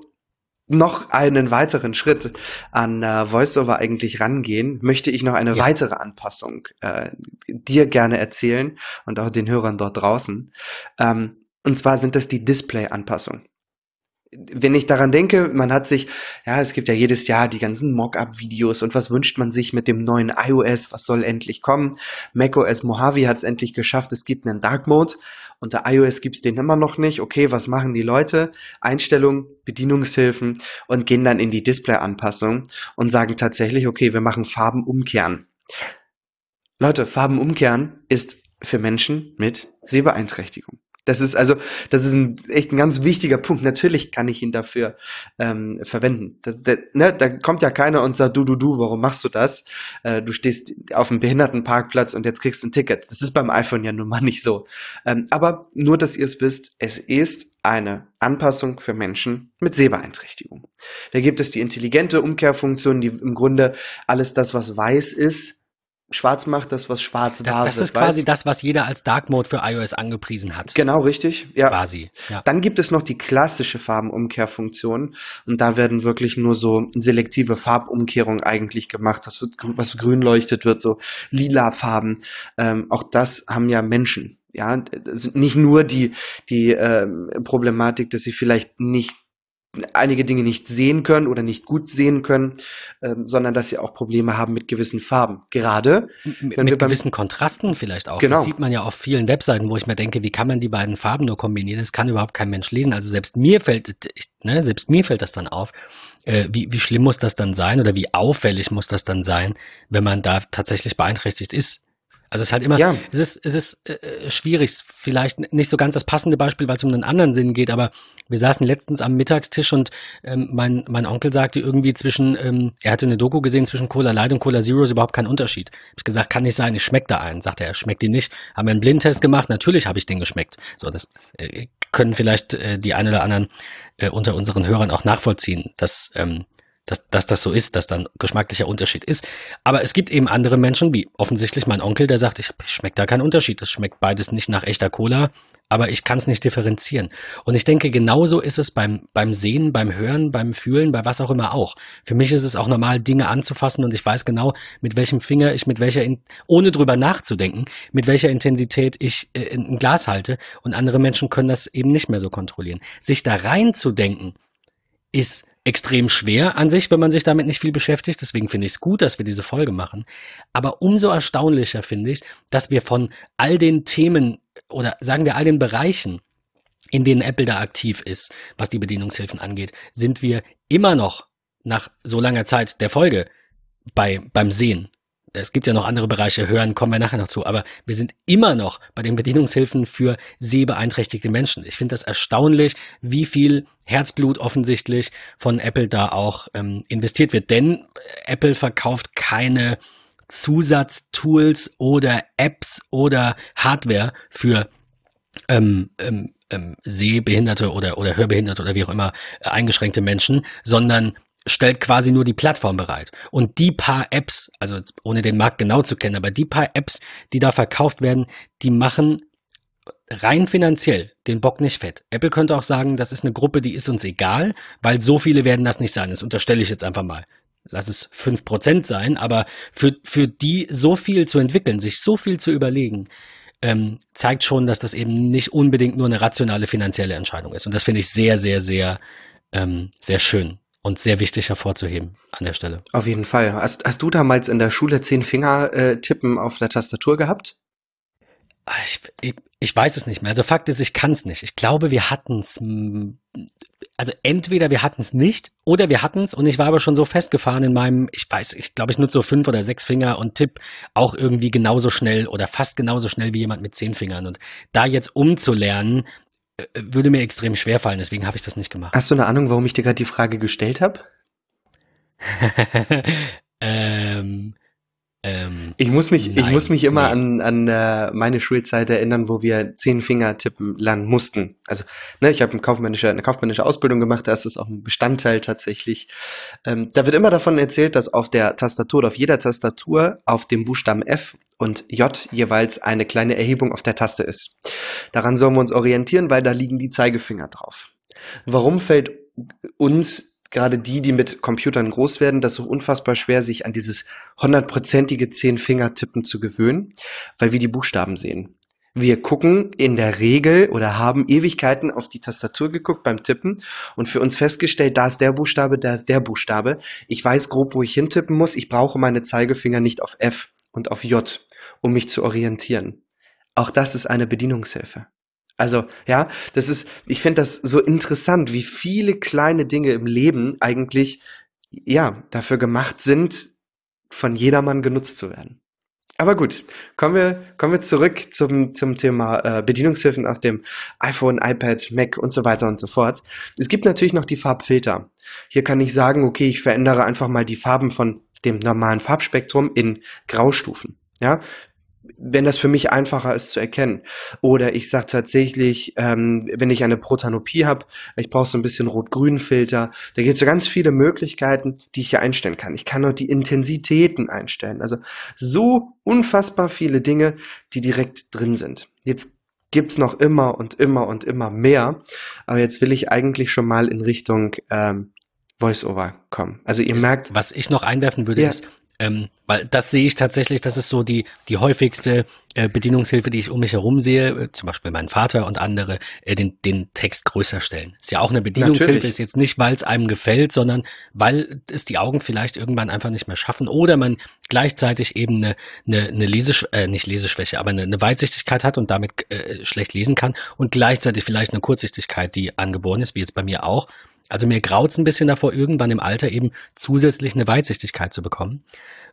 S2: noch einen weiteren Schritt an äh, VoiceOver eigentlich rangehen, möchte ich noch eine ja. weitere Anpassung äh, dir gerne erzählen und auch den Hörern dort draußen. Ähm, und zwar sind das die Display-Anpassungen wenn ich daran denke, man hat sich, ja, es gibt ja jedes Jahr die ganzen Mock-up-Videos und was wünscht man sich mit dem neuen iOS, was soll endlich kommen? macOS Mojave hat es endlich geschafft, es gibt einen Dark Mode. Unter iOS gibt es den immer noch nicht. Okay, was machen die Leute? Einstellungen, Bedienungshilfen und gehen dann in die Display-Anpassung und sagen tatsächlich, okay, wir machen Farben umkehren. Leute, Farben umkehren ist für Menschen mit Sehbeeinträchtigung. Das ist also, das ist ein, echt ein ganz wichtiger Punkt. Natürlich kann ich ihn dafür ähm, verwenden. Da, da, ne, da kommt ja keiner und sagt, du, du, du, warum machst du das? Äh, du stehst auf einem Behindertenparkplatz und jetzt kriegst du ein Ticket. Das ist beim iPhone ja nun mal nicht so. Ähm, aber nur, dass ihr es wisst, es ist eine Anpassung für Menschen mit Sehbeeinträchtigung. Da gibt es die intelligente Umkehrfunktion, die im Grunde alles das, was weiß ist, schwarz macht, das was schwarz war.
S1: Das, das ist quasi das, was jeder als Dark Mode für iOS angepriesen hat.
S2: Genau, richtig. Ja.
S1: Quasi.
S2: Ja. Dann gibt es noch die klassische Farbenumkehrfunktion und da werden wirklich nur so selektive Farbumkehrung eigentlich gemacht. Das wird, was grün leuchtet, wird so lila Farben. Ähm, auch das haben ja Menschen. Ja, nicht nur die, die ähm, Problematik, dass sie vielleicht nicht einige Dinge nicht sehen können oder nicht gut sehen können, ähm, sondern dass sie auch Probleme haben mit gewissen Farben. Gerade
S1: mit, mit gewissen Kontrasten vielleicht auch.
S2: Genau.
S1: Das sieht man ja auf vielen Webseiten, wo ich mir denke, wie kann man die beiden Farben nur kombinieren? Das kann überhaupt kein Mensch lesen. Also selbst mir fällt, ne, selbst mir fällt das dann auf. Äh, wie, wie schlimm muss das dann sein oder wie auffällig muss das dann sein, wenn man da tatsächlich beeinträchtigt ist? Also es ist halt immer, ja. es ist, es ist äh, schwierig, vielleicht nicht so ganz das passende Beispiel, weil es um einen anderen Sinn geht, aber wir saßen letztens am Mittagstisch und ähm, mein, mein Onkel sagte irgendwie zwischen, ähm, er hatte eine Doku gesehen, zwischen Cola Light und Cola Zero ist überhaupt kein Unterschied. Hab ich gesagt, kann nicht sein, ich schmecke da einen. Sagt er, er schmeckt ihn nicht. Haben wir einen Blindtest gemacht, natürlich habe ich den geschmeckt. So, das äh, können vielleicht äh, die ein oder anderen äh, unter unseren Hörern auch nachvollziehen, dass ähm, dass, dass das so ist, dass dann geschmacklicher Unterschied ist. Aber es gibt eben andere Menschen, wie offensichtlich mein Onkel, der sagt, ich, ich schmeckt da keinen Unterschied. Es schmeckt beides nicht nach echter Cola, aber ich kann es nicht differenzieren. Und ich denke, genauso ist es beim, beim Sehen, beim Hören, beim Fühlen, bei was auch immer auch. Für mich ist es auch normal, Dinge anzufassen und ich weiß genau, mit welchem Finger ich mit welcher, ohne drüber nachzudenken, mit welcher Intensität ich äh, ein Glas halte. Und andere Menschen können das eben nicht mehr so kontrollieren. Sich da reinzudenken, ist extrem schwer an sich, wenn man sich damit nicht viel beschäftigt. Deswegen finde ich es gut, dass wir diese Folge machen. Aber umso erstaunlicher finde ich, dass wir von all den Themen oder sagen wir all den Bereichen, in denen Apple da aktiv ist, was die Bedienungshilfen angeht, sind wir immer noch nach so langer Zeit der Folge bei, beim Sehen es gibt ja noch andere Bereiche, hören, kommen wir nachher noch zu, aber wir sind immer noch bei den Bedienungshilfen für sehbeeinträchtigte Menschen. Ich finde das erstaunlich, wie viel Herzblut offensichtlich von Apple da auch ähm, investiert wird. Denn Apple verkauft keine Zusatztools oder Apps oder Hardware für ähm, ähm, ähm, sehbehinderte oder, oder hörbehinderte oder wie auch immer äh, eingeschränkte Menschen, sondern stellt quasi nur die Plattform bereit. Und die paar Apps, also ohne den Markt genau zu kennen, aber die paar Apps, die da verkauft werden, die machen rein finanziell den Bock nicht fett. Apple könnte auch sagen, das ist eine Gruppe, die ist uns egal, weil so viele werden das nicht sein. Das unterstelle ich jetzt einfach mal. Lass es fünf Prozent sein, aber für, für die so viel zu entwickeln, sich so viel zu überlegen, ähm, zeigt schon, dass das eben nicht unbedingt nur eine rationale finanzielle Entscheidung ist. Und das finde ich sehr, sehr, sehr, ähm, sehr schön und sehr wichtig hervorzuheben an der Stelle.
S2: Auf jeden Fall. Hast, hast du damals in der Schule zehn Finger äh, tippen auf der Tastatur gehabt?
S1: Ah, ich, ich, ich weiß es nicht mehr. Also Fakt ist, ich kann es nicht. Ich glaube, wir hatten es. Also entweder wir hatten es nicht oder wir hatten es und ich war aber schon so festgefahren in meinem, ich weiß, ich glaube, ich nutze so fünf oder sechs Finger und tipp auch irgendwie genauso schnell oder fast genauso schnell wie jemand mit zehn Fingern. Und da jetzt umzulernen, würde mir extrem schwer fallen, deswegen habe ich das nicht gemacht.
S2: Hast du eine Ahnung, warum ich dir gerade die Frage gestellt habe?
S1: ähm,
S2: Ähm, ich muss mich, nein, ich muss mich immer nee. an, an äh, meine Schulzeit erinnern, wo wir zehn Finger tippen lernen mussten. Also, ne, ich habe eine kaufmännische, eine kaufmännische Ausbildung gemacht, da ist es auch ein Bestandteil tatsächlich. Ähm, da wird immer davon erzählt, dass auf der Tastatur oder auf jeder Tastatur auf dem Buchstaben F und J jeweils eine kleine Erhebung auf der Taste ist. Daran sollen wir uns orientieren, weil da liegen die Zeigefinger drauf. Warum fällt uns gerade die, die mit Computern groß werden, das so unfassbar schwer, sich an dieses hundertprozentige Zehn-Finger-Tippen zu gewöhnen, weil wir die Buchstaben sehen. Wir gucken in der Regel oder haben Ewigkeiten auf die Tastatur geguckt beim Tippen und für uns festgestellt, da ist der Buchstabe, da ist der Buchstabe. Ich weiß grob, wo ich hintippen muss. Ich brauche meine Zeigefinger nicht auf F und auf J, um mich zu orientieren. Auch das ist eine Bedienungshilfe. Also, ja, das ist, ich finde das so interessant, wie viele kleine Dinge im Leben eigentlich, ja, dafür gemacht sind, von jedermann genutzt zu werden. Aber gut, kommen wir, kommen wir zurück zum, zum Thema äh, Bedienungshilfen auf dem iPhone, iPad, Mac und so weiter und so fort. Es gibt natürlich noch die Farbfilter. Hier kann ich sagen, okay, ich verändere einfach mal die Farben von dem normalen Farbspektrum in Graustufen. Ja, wenn das für mich einfacher ist zu erkennen. Oder ich sage tatsächlich, ähm, wenn ich eine Protanopie habe, ich brauche so ein bisschen Rot-Grün-Filter. Da gibt es so ganz viele Möglichkeiten, die ich hier einstellen kann. Ich kann auch die Intensitäten einstellen. Also so unfassbar viele Dinge, die direkt drin sind. Jetzt gibt's noch immer und immer und immer mehr. Aber jetzt will ich eigentlich schon mal in Richtung ähm, Voice-Over kommen. Also ihr
S1: ist,
S2: merkt.
S1: Was ich noch einwerfen würde, ja. ist, ähm, weil das sehe ich tatsächlich, das ist so die, die häufigste äh, Bedienungshilfe, die ich um mich herum sehe, äh, zum Beispiel mein Vater und andere, äh, den, den Text größer stellen. Ist ja auch eine Bedienungshilfe, Natürlich. ist jetzt nicht, weil es einem gefällt, sondern weil es die Augen vielleicht irgendwann einfach nicht mehr schaffen oder man gleichzeitig eben eine, eine, eine Lesesch äh, nicht Leseschwäche, aber eine, eine Weitsichtigkeit hat und damit äh, schlecht lesen kann und gleichzeitig vielleicht eine Kurzsichtigkeit, die angeboren ist, wie jetzt bei mir auch also mir graut's ein bisschen davor, irgendwann im Alter eben zusätzlich eine Weitsichtigkeit zu bekommen.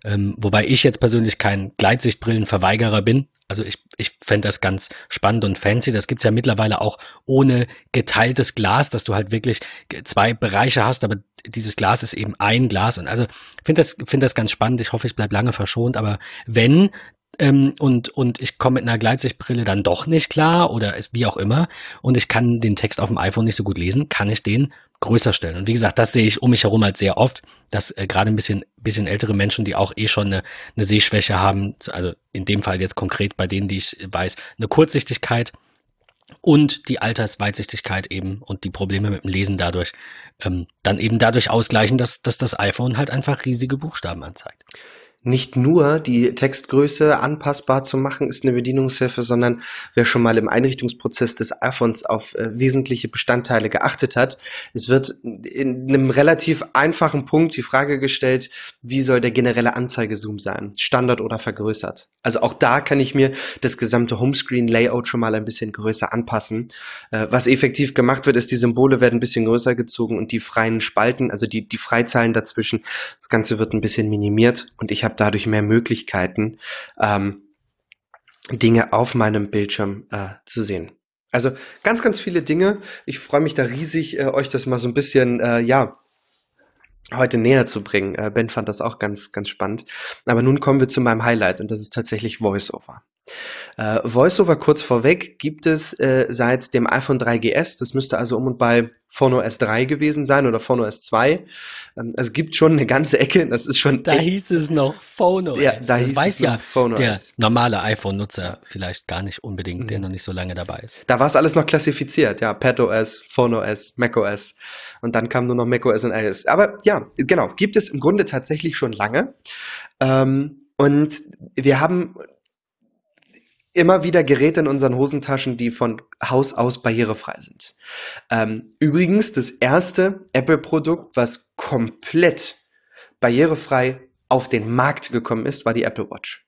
S1: Ähm, wobei ich jetzt persönlich kein Gleitsichtbrillenverweigerer bin. Also ich, ich fände das ganz spannend und fancy. Das gibt's ja mittlerweile auch ohne geteiltes Glas, dass du halt wirklich zwei Bereiche hast, aber dieses Glas ist eben ein Glas. Und also finde das, finde das ganz spannend. Ich hoffe, ich bleib lange verschont. Aber wenn, ähm, und, und ich komme mit einer Gleitsichtbrille dann doch nicht klar oder ist wie auch immer und ich kann den Text auf dem iPhone nicht so gut lesen, kann ich den größer stellen. Und wie gesagt, das sehe ich um mich herum halt sehr oft, dass äh, gerade ein bisschen, bisschen ältere Menschen, die auch eh schon eine, eine Sehschwäche haben, also in dem Fall jetzt konkret bei denen, die ich weiß, eine Kurzsichtigkeit und die Altersweitsichtigkeit eben und die Probleme mit dem Lesen dadurch, ähm, dann eben dadurch ausgleichen, dass, dass das iPhone halt einfach riesige Buchstaben anzeigt
S2: nicht nur die Textgröße anpassbar zu machen, ist eine Bedienungshilfe, sondern wer schon mal im Einrichtungsprozess des iPhones auf äh, wesentliche Bestandteile geachtet hat, es wird in einem relativ einfachen Punkt die Frage gestellt, wie soll der generelle Anzeigezoom sein? Standard oder vergrößert? Also auch da kann ich mir das gesamte Homescreen-Layout schon mal ein bisschen größer anpassen. Äh, was effektiv gemacht wird, ist, die Symbole werden ein bisschen größer gezogen und die freien Spalten, also die, die Freizeilen dazwischen, das Ganze wird ein bisschen minimiert und ich habe habe dadurch mehr Möglichkeiten, ähm, Dinge auf meinem Bildschirm äh, zu sehen. Also ganz, ganz viele Dinge. Ich freue mich da riesig, äh, euch das mal so ein bisschen, äh, ja, heute näher zu bringen. Äh, ben fand das auch ganz, ganz spannend. Aber nun kommen wir zu meinem Highlight und das ist tatsächlich VoiceOver. Äh, VoiceOver kurz vorweg gibt es äh, seit dem iPhone 3GS. Das müsste also um und bei Phono S3 gewesen sein oder Phono S2. Ähm, also gibt schon eine ganze Ecke. Das ist schon.
S1: Da hieß es noch Phono ja, S. Da das weiß ja Phono der S. normale iPhone-Nutzer vielleicht gar nicht unbedingt, mhm. der noch nicht so lange dabei ist.
S2: Da war es alles noch klassifiziert. Ja, PatOS, Phono S, macOS. Und dann kam nur noch macOS und iOS. Aber ja, genau. Gibt es im Grunde tatsächlich schon lange. Ähm, und wir haben immer wieder Geräte in unseren Hosentaschen, die von Haus aus barrierefrei sind. Ähm, übrigens, das erste Apple-Produkt, was komplett barrierefrei auf den Markt gekommen ist, war die Apple Watch.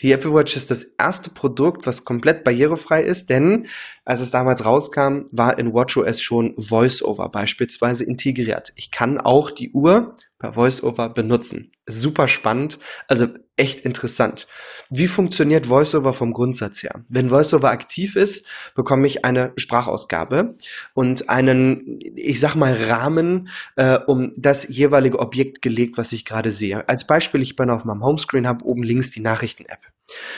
S2: Die Apple Watch ist das erste Produkt, was komplett barrierefrei ist, denn als es damals rauskam, war in WatchOS schon VoiceOver beispielsweise integriert. Ich kann auch die Uhr per VoiceOver benutzen. Super spannend, also echt interessant. Wie funktioniert VoiceOver vom Grundsatz her? Wenn VoiceOver aktiv ist, bekomme ich eine Sprachausgabe und einen, ich sag mal, Rahmen, äh, um das jeweilige Objekt gelegt, was ich gerade sehe. Als Beispiel, ich bin auf meinem Homescreen, habe oben links die Nachrichten-App.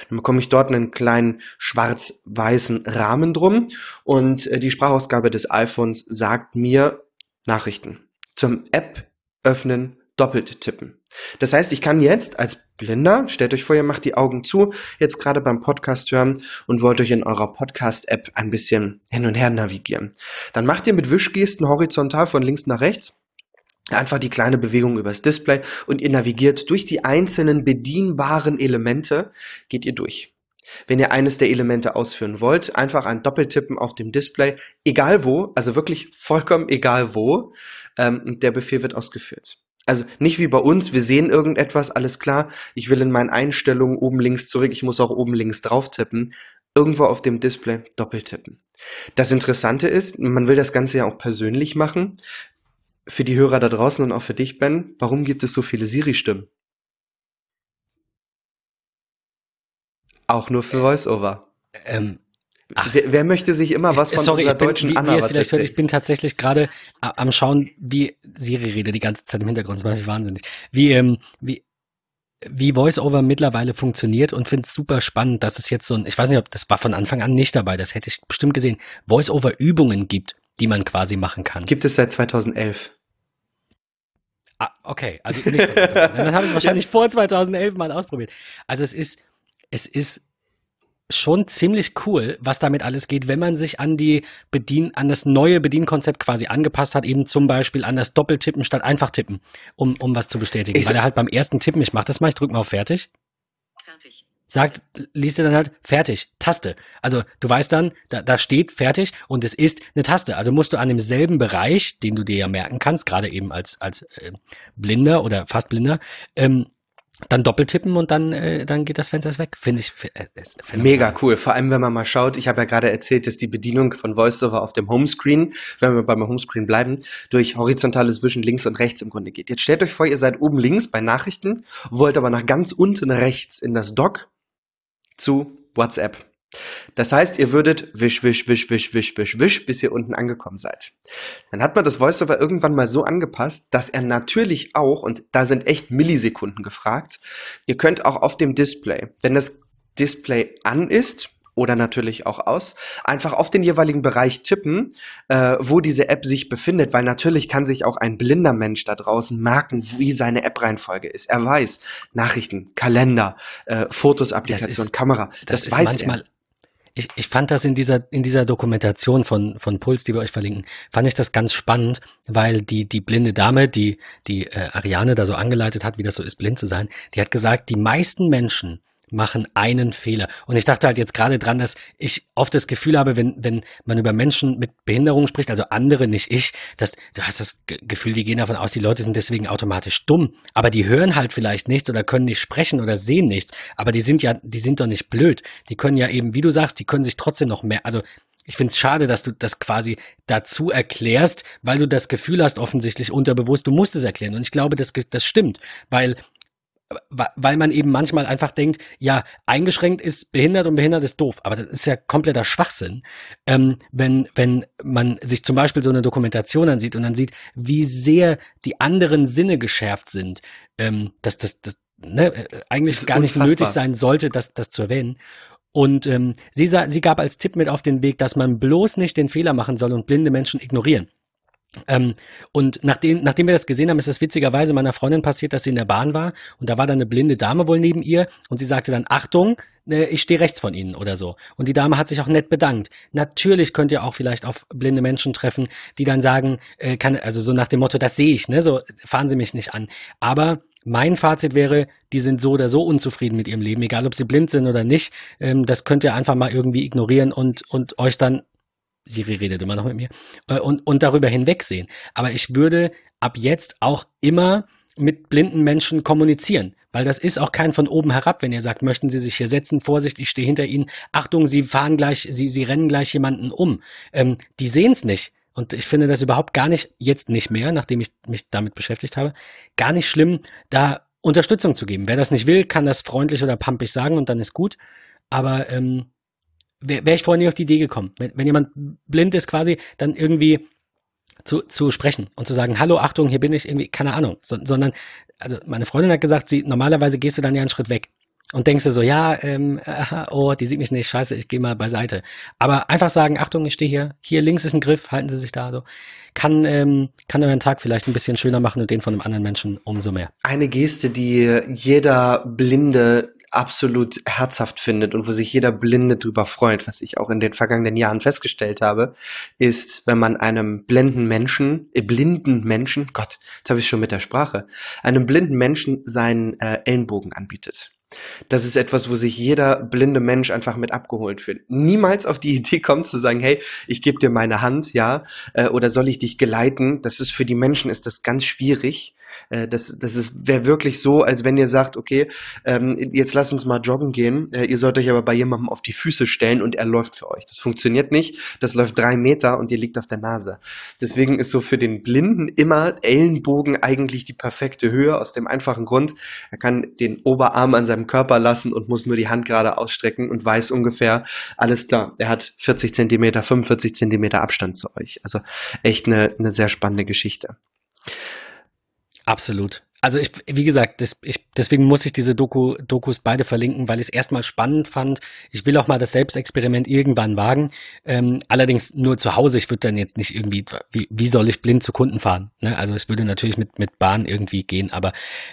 S2: Dann bekomme ich dort einen kleinen schwarz-weißen Rahmen drum und äh, die Sprachausgabe des iPhones sagt mir Nachrichten. Zum App öffnen, doppelt tippen. Das heißt, ich kann jetzt als Blinder, stellt euch vor, ihr macht die Augen zu, jetzt gerade beim Podcast hören und wollt euch in eurer Podcast-App ein bisschen hin und her navigieren. Dann macht ihr mit Wischgesten horizontal von links nach rechts einfach die kleine Bewegung übers Display und ihr navigiert durch die einzelnen bedienbaren Elemente, geht ihr durch. Wenn ihr eines der Elemente ausführen wollt, einfach ein Doppeltippen auf dem Display, egal wo, also wirklich vollkommen egal wo, ähm, der Befehl wird ausgeführt. Also nicht wie bei uns, wir sehen irgendetwas, alles klar, ich will in meinen Einstellungen oben links zurück, ich muss auch oben links drauf tippen, irgendwo auf dem Display doppeltippen. Das Interessante ist, man will das Ganze ja auch persönlich machen. Für die Hörer da draußen und auch für dich, Ben, warum gibt es so viele Siri-Stimmen? Auch nur für VoiceOver. Ähm, wer, wer, möchte sich immer was von
S1: sorry,
S2: unserer
S1: bin,
S2: deutschen
S1: wie,
S2: Anna
S1: wie vielleicht hört, Ich bin tatsächlich gerade am Schauen, wie Siri redet die ganze Zeit im Hintergrund. Das macht mich wahnsinnig. Wie, ähm, wie, wie VoiceOver mittlerweile funktioniert und finde es super spannend, dass es jetzt so ein, ich weiß nicht, ob das war von Anfang an nicht dabei, das hätte ich bestimmt gesehen, VoiceOver-Übungen gibt, die man quasi machen kann.
S2: Gibt es seit 2011.
S1: Ah, okay, also nicht. Dann habe ich es wahrscheinlich vor 2011 mal ausprobiert. Also es ist, es ist schon ziemlich cool, was damit alles geht, wenn man sich an die Bedien, an das neue Bedienkonzept quasi angepasst hat, eben zum Beispiel an das Doppeltippen statt einfach tippen, um, um was zu bestätigen. Ich Weil er halt beim ersten Tippen, ich mach das mal, ich drück mal auf fertig. Fertig sagt, liest er dann halt fertig, Taste. Also du weißt dann, da, da steht fertig und es ist eine Taste. Also musst du an demselben Bereich, den du dir ja merken kannst, gerade eben als, als äh, Blinder oder fast Blinder, ähm, dann doppeltippen und dann, äh, dann geht das Fenster weg. Finde ich
S2: äh, mega cool. Vor allem, wenn man mal schaut, ich habe ja gerade erzählt, dass die Bedienung von VoiceOver auf dem Homescreen, wenn wir beim Homescreen bleiben, durch horizontales Wischen links und rechts im Grunde geht. Jetzt stellt euch vor, ihr seid oben links bei Nachrichten, wollt aber nach ganz unten rechts in das Dock zu WhatsApp. Das heißt, ihr würdet wisch, wisch, wisch, wisch, wisch, wisch, wisch, bis ihr unten angekommen seid. Dann hat man das VoiceOver irgendwann mal so angepasst, dass er natürlich auch, und da sind echt Millisekunden gefragt, ihr könnt auch auf dem Display, wenn das Display an ist, oder natürlich auch aus, einfach auf den jeweiligen Bereich tippen, äh, wo diese App sich befindet, weil natürlich kann sich auch ein blinder Mensch da draußen merken, wie seine App-Reihenfolge ist. Er weiß Nachrichten, Kalender, äh, Fotos, Applikation, Kamera. Das, das weiß manchmal, er.
S1: Ich, ich fand das in dieser, in dieser Dokumentation von, von Puls, die wir euch verlinken, fand ich das ganz spannend, weil die, die blinde Dame, die, die äh, Ariane da so angeleitet hat, wie das so ist, blind zu sein, die hat gesagt, die meisten Menschen machen einen Fehler. Und ich dachte halt jetzt gerade dran, dass ich oft das Gefühl habe, wenn, wenn man über Menschen mit Behinderung spricht, also andere, nicht ich, dass du hast das Gefühl, die gehen davon aus, die Leute sind deswegen automatisch dumm. Aber die hören halt vielleicht nichts oder können nicht sprechen oder sehen nichts. Aber die sind ja, die sind doch nicht blöd. Die können ja eben, wie du sagst, die können sich trotzdem noch mehr, also ich finde es schade, dass du das quasi dazu erklärst, weil du das Gefühl hast, offensichtlich unterbewusst, du musst es erklären. Und ich glaube, das, das stimmt, weil weil man eben manchmal einfach denkt, ja, eingeschränkt ist behindert und behindert ist doof. Aber das ist ja kompletter Schwachsinn. Ähm, wenn, wenn man sich zum Beispiel so eine Dokumentation ansieht und dann sieht, wie sehr die anderen Sinne geschärft sind, ähm, dass das, das ne, äh, eigentlich das gar nicht nötig sein sollte, das, das zu erwähnen. Und ähm, sie, sie gab als Tipp mit auf den Weg, dass man bloß nicht den Fehler machen soll und blinde Menschen ignorieren. Ähm, und nachdem, nachdem wir das gesehen haben, ist es witzigerweise meiner Freundin passiert, dass sie in der Bahn war und da war dann eine blinde Dame wohl neben ihr und sie sagte dann, Achtung, äh, ich stehe rechts von Ihnen oder so. Und die Dame hat sich auch nett bedankt. Natürlich könnt ihr auch vielleicht auf blinde Menschen treffen, die dann sagen, äh, kann, also so nach dem Motto, das sehe ich, ne, so fahren Sie mich nicht an. Aber mein Fazit wäre, die sind so oder so unzufrieden mit ihrem Leben, egal ob sie blind sind oder nicht. Ähm, das könnt ihr einfach mal irgendwie ignorieren und, und euch dann Siri redet immer noch mit mir, äh, und, und darüber hinwegsehen. Aber ich würde ab jetzt auch immer mit blinden Menschen kommunizieren, weil das ist auch kein von oben herab, wenn ihr sagt, möchten Sie sich hier setzen, Vorsicht, ich stehe hinter Ihnen, Achtung, Sie fahren gleich, Sie, Sie rennen gleich jemanden um. Ähm, die sehen es nicht. Und ich finde das überhaupt gar nicht, jetzt nicht mehr, nachdem ich mich damit beschäftigt habe, gar nicht schlimm, da Unterstützung zu geben. Wer das nicht will, kann das freundlich oder pampig sagen und dann ist gut. Aber ähm, wäre wär ich vorher nie auf die Idee gekommen. Wenn, wenn jemand blind ist quasi, dann irgendwie zu, zu sprechen und zu sagen, hallo, Achtung, hier bin ich irgendwie, keine Ahnung, so, sondern, also meine Freundin hat gesagt, sie, normalerweise gehst du dann ja einen Schritt weg und denkst du so, ja, ähm, aha, oh, die sieht mich nicht, scheiße, ich gehe mal beiseite. Aber einfach sagen, Achtung, ich stehe hier, hier links ist ein Griff, halten Sie sich da so, kann, ähm, kann euren Tag vielleicht ein bisschen schöner machen und den von einem anderen Menschen umso mehr.
S2: Eine Geste, die jeder Blinde absolut herzhaft findet und wo sich jeder Blinde drüber freut, was ich auch in den vergangenen Jahren festgestellt habe, ist, wenn man einem blinden Menschen, äh, blinden Menschen, Gott, jetzt habe ich schon mit der Sprache, einem blinden Menschen seinen äh, Ellenbogen anbietet. Das ist etwas, wo sich jeder blinde Mensch einfach mit abgeholt fühlt. Niemals auf die Idee kommt zu sagen, hey, ich gebe dir meine Hand, ja, äh, oder soll ich dich geleiten? Das ist für die Menschen ist das ganz schwierig. Äh, das das ist wäre wirklich so, als wenn ihr sagt, okay, ähm, jetzt lasst uns mal joggen gehen. Äh, ihr sollt euch aber bei jemandem auf die Füße stellen und er läuft für euch. Das funktioniert nicht. Das läuft drei Meter und ihr liegt auf der Nase. Deswegen ist so für den Blinden immer Ellenbogen eigentlich die perfekte Höhe aus dem einfachen Grund, er kann den Oberarm an seinem Körper lassen und muss nur die Hand gerade ausstrecken und weiß ungefähr, alles klar, er hat 40 Zentimeter, 45 Zentimeter Abstand zu euch. Also echt eine, eine sehr spannende Geschichte.
S1: Absolut. Also ich, wie gesagt, das, ich, deswegen muss ich diese Doku, Dokus beide verlinken, weil ich es erstmal spannend fand. Ich will auch mal das Selbstexperiment irgendwann wagen. Ähm, allerdings nur zu Hause. Ich würde dann jetzt nicht irgendwie, wie, wie soll ich blind zu Kunden fahren? Ne? Also es würde natürlich mit, mit Bahn irgendwie gehen, aber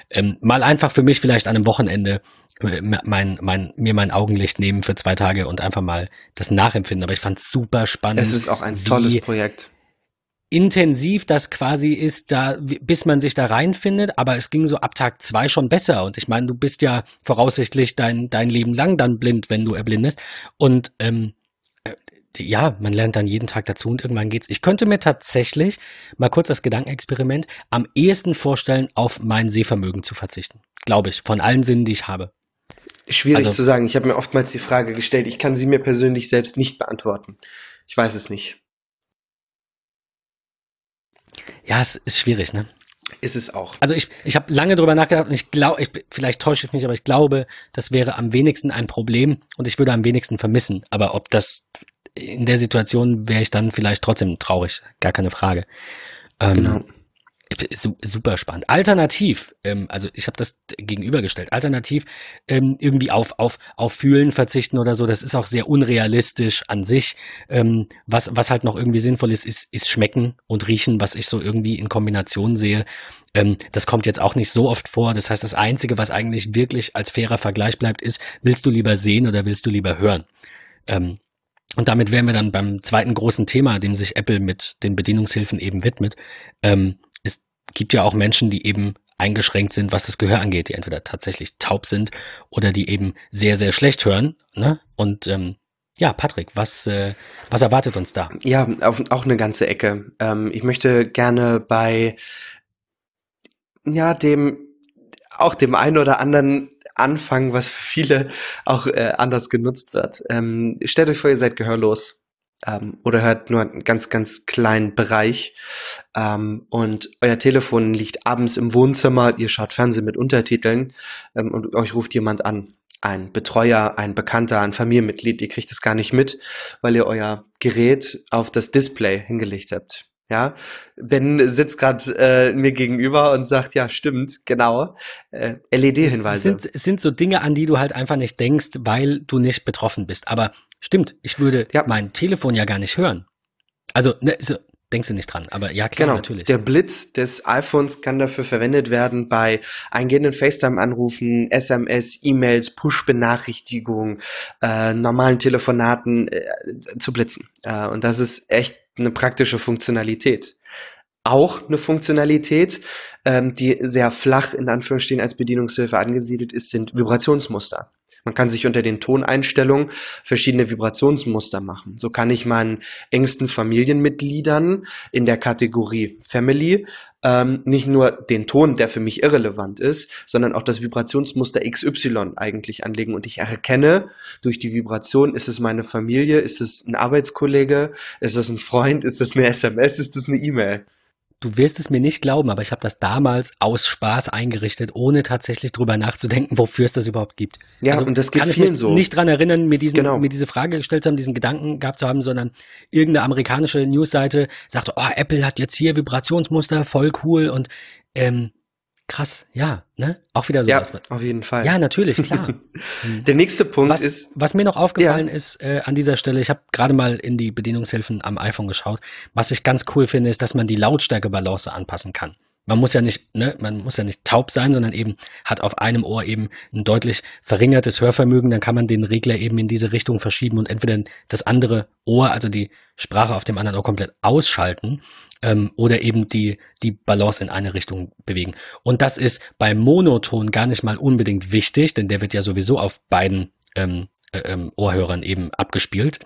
S1: ähm, mal einfach für mich vielleicht an einem Wochenende äh, mein, mein, mir mein Augenlicht nehmen für zwei Tage und einfach mal das nachempfinden. Aber ich fand es super spannend.
S2: Es ist auch ein tolles Projekt
S1: intensiv das quasi ist, da, bis man sich da reinfindet, aber es ging so ab Tag zwei schon besser. Und ich meine, du bist ja voraussichtlich dein, dein Leben lang dann blind, wenn du erblindest. Und ähm, äh, ja, man lernt dann jeden Tag dazu und irgendwann geht's. Ich könnte mir tatsächlich, mal kurz das Gedankenexperiment, am ehesten vorstellen, auf mein Sehvermögen zu verzichten. Glaube ich, von allen Sinnen, die ich habe.
S2: Schwierig also, zu sagen. Ich habe mir oftmals die Frage gestellt. Ich kann sie mir persönlich selbst nicht beantworten. Ich weiß es nicht.
S1: Ja, es ist schwierig, ne?
S2: Ist es auch.
S1: Also ich, ich habe lange drüber nachgedacht und ich glaube, ich, vielleicht täusche ich mich, aber ich glaube, das wäre am wenigsten ein Problem und ich würde am wenigsten vermissen. Aber ob das in der Situation wäre ich dann vielleicht trotzdem traurig, gar keine Frage. Ähm, genau. Super spannend. Alternativ, ähm, also ich habe das gegenübergestellt. Alternativ ähm, irgendwie auf auf auf Fühlen verzichten oder so. Das ist auch sehr unrealistisch an sich. Ähm, was was halt noch irgendwie sinnvoll ist, ist ist schmecken und riechen, was ich so irgendwie in Kombination sehe. Ähm, das kommt jetzt auch nicht so oft vor. Das heißt, das einzige, was eigentlich wirklich als fairer Vergleich bleibt, ist: Willst du lieber sehen oder willst du lieber hören? Ähm, und damit wären wir dann beim zweiten großen Thema, dem sich Apple mit den Bedienungshilfen eben widmet. Ähm, gibt ja auch Menschen, die eben eingeschränkt sind, was das Gehör angeht, die entweder tatsächlich taub sind oder die eben sehr, sehr schlecht hören. Ne? Und ähm, ja, Patrick, was, äh, was erwartet uns da?
S2: Ja, auf, auch eine ganze Ecke. Ähm, ich möchte gerne bei ja, dem auch dem einen oder anderen anfangen, was für viele auch äh, anders genutzt wird. Ähm, stellt euch vor, ihr seid gehörlos ähm, oder hört nur einen ganz, ganz kleinen Bereich ähm, und euer Telefon liegt abends im Wohnzimmer, ihr schaut Fernsehen mit Untertiteln ähm, und euch ruft jemand an. Ein Betreuer, ein Bekannter, ein Familienmitglied, ihr kriegt es gar nicht mit, weil ihr euer Gerät auf das Display hingelegt habt. Ja, Ben sitzt gerade äh, mir gegenüber und sagt, ja, stimmt, genau. Äh, LED-Hinweise.
S1: Es sind, es sind so Dinge, an die du halt einfach nicht denkst, weil du nicht betroffen bist. Aber stimmt, ich würde ja. mein Telefon ja gar nicht hören. Also, ne, so, denkst du nicht dran, aber ja, klar, genau. natürlich.
S2: Der Blitz des iPhones kann dafür verwendet werden bei eingehenden FaceTime-Anrufen, SMS, E-Mails, Push-Benachrichtigungen, äh, normalen Telefonaten äh, zu blitzen. Äh, und das ist echt eine praktische Funktionalität. Auch eine Funktionalität, ähm, die sehr flach in Anführungsstrichen als Bedienungshilfe angesiedelt ist, sind Vibrationsmuster. Man kann sich unter den Toneinstellungen verschiedene Vibrationsmuster machen. So kann ich meinen engsten Familienmitgliedern in der Kategorie Family ähm, nicht nur den Ton, der für mich irrelevant ist, sondern auch das Vibrationsmuster XY eigentlich anlegen. Und ich erkenne durch die Vibration, ist es meine Familie, ist es ein Arbeitskollege, ist es ein Freund, ist es eine SMS, ist es eine E-Mail
S1: du wirst es mir nicht glauben, aber ich habe das damals aus Spaß eingerichtet, ohne tatsächlich drüber nachzudenken, wofür es das überhaupt gibt.
S2: Ja, also und das geht kann vielen ich mich so.
S1: nicht dran erinnern, mir, diesen, genau. mir diese Frage gestellt zu haben, diesen Gedanken gehabt zu haben, sondern irgendeine amerikanische Newsseite sagte, oh, Apple hat jetzt hier Vibrationsmuster, voll cool und ähm, Krass, ja, ne? Auch wieder so
S2: Ja, auf jeden Fall.
S1: Ja, natürlich, klar.
S2: Der nächste Punkt
S1: was,
S2: ist.
S1: Was mir noch aufgefallen ja. ist äh, an dieser Stelle, ich habe gerade mal in die Bedienungshilfen am iPhone geschaut. Was ich ganz cool finde, ist, dass man die Lautstärkebalance anpassen kann. Man muss ja nicht, ne, man muss ja nicht taub sein, sondern eben hat auf einem Ohr eben ein deutlich verringertes Hörvermögen. Dann kann man den Regler eben in diese Richtung verschieben und entweder das andere Ohr, also die Sprache auf dem anderen Ohr komplett ausschalten ähm, oder eben die, die Balance in eine Richtung bewegen. Und das ist beim Monoton gar nicht mal unbedingt wichtig, denn der wird ja sowieso auf beiden ähm, äh, ähm, Ohrhörern eben abgespielt.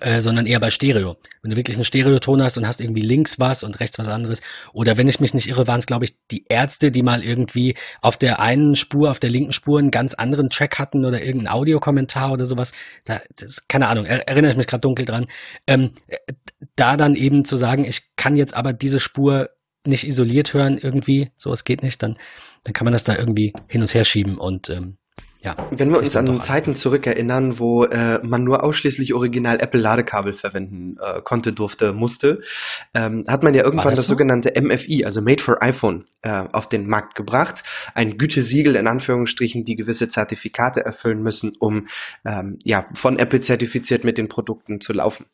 S1: Äh, sondern eher bei Stereo. Wenn du wirklich einen Stereoton hast und hast irgendwie links was und rechts was anderes. Oder wenn ich mich nicht irre, waren es, glaube ich, die Ärzte, die mal irgendwie auf der einen Spur, auf der linken Spur einen ganz anderen Track hatten oder irgendein Audiokommentar oder sowas. Da, das, keine Ahnung, er, erinnere ich mich gerade dunkel dran. Ähm, da dann eben zu sagen, ich kann jetzt aber diese Spur nicht isoliert hören irgendwie, so es geht nicht, dann, dann kann man das da irgendwie hin und her schieben und ähm, ja,
S2: Wenn wir uns an Zeiten zurückerinnern, wo äh, man nur ausschließlich original Apple Ladekabel verwenden äh, konnte, durfte, musste, ähm, hat man ja irgendwann das, das so? sogenannte MFI, also Made for iPhone, äh, auf den Markt gebracht. Ein Gütesiegel in Anführungsstrichen, die gewisse Zertifikate erfüllen müssen, um ähm, ja von Apple zertifiziert mit den Produkten zu laufen.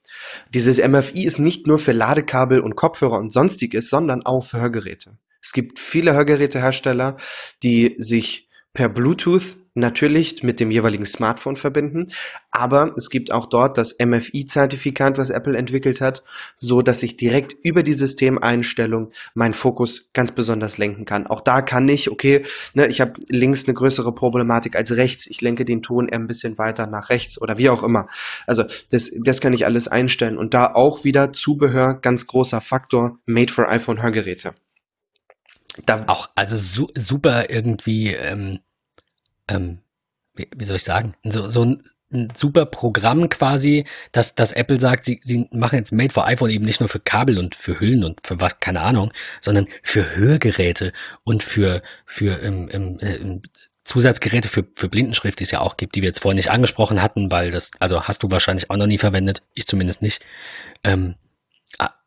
S2: Dieses MFI ist nicht nur für Ladekabel und Kopfhörer und sonstiges, sondern auch für Hörgeräte. Es gibt viele Hörgerätehersteller, die sich per Bluetooth natürlich mit dem jeweiligen Smartphone verbinden, aber es gibt auch dort das MFI-Zertifikat, was Apple entwickelt hat, so dass ich direkt über die Systemeinstellung meinen Fokus ganz besonders lenken kann. Auch da kann ich, okay, ne, ich habe links eine größere Problematik als rechts, ich lenke den Ton eher ein bisschen weiter nach rechts oder wie auch immer. Also das, das kann ich alles einstellen und da auch wieder Zubehör, ganz großer Faktor, made for iPhone Hörgeräte.
S1: Da auch also su super irgendwie ähm, ähm, wie, wie soll ich sagen, so, so ein, ein super Programm quasi, dass, dass Apple sagt, sie, sie machen jetzt Made for iPhone eben nicht nur für Kabel und für Hüllen und für was, keine Ahnung, sondern für Hörgeräte und für, für ähm, ähm, äh, Zusatzgeräte für, für Blindenschrift, die es ja auch gibt, die wir jetzt vorher nicht angesprochen hatten, weil das, also hast du wahrscheinlich auch noch nie verwendet, ich zumindest nicht. Ähm,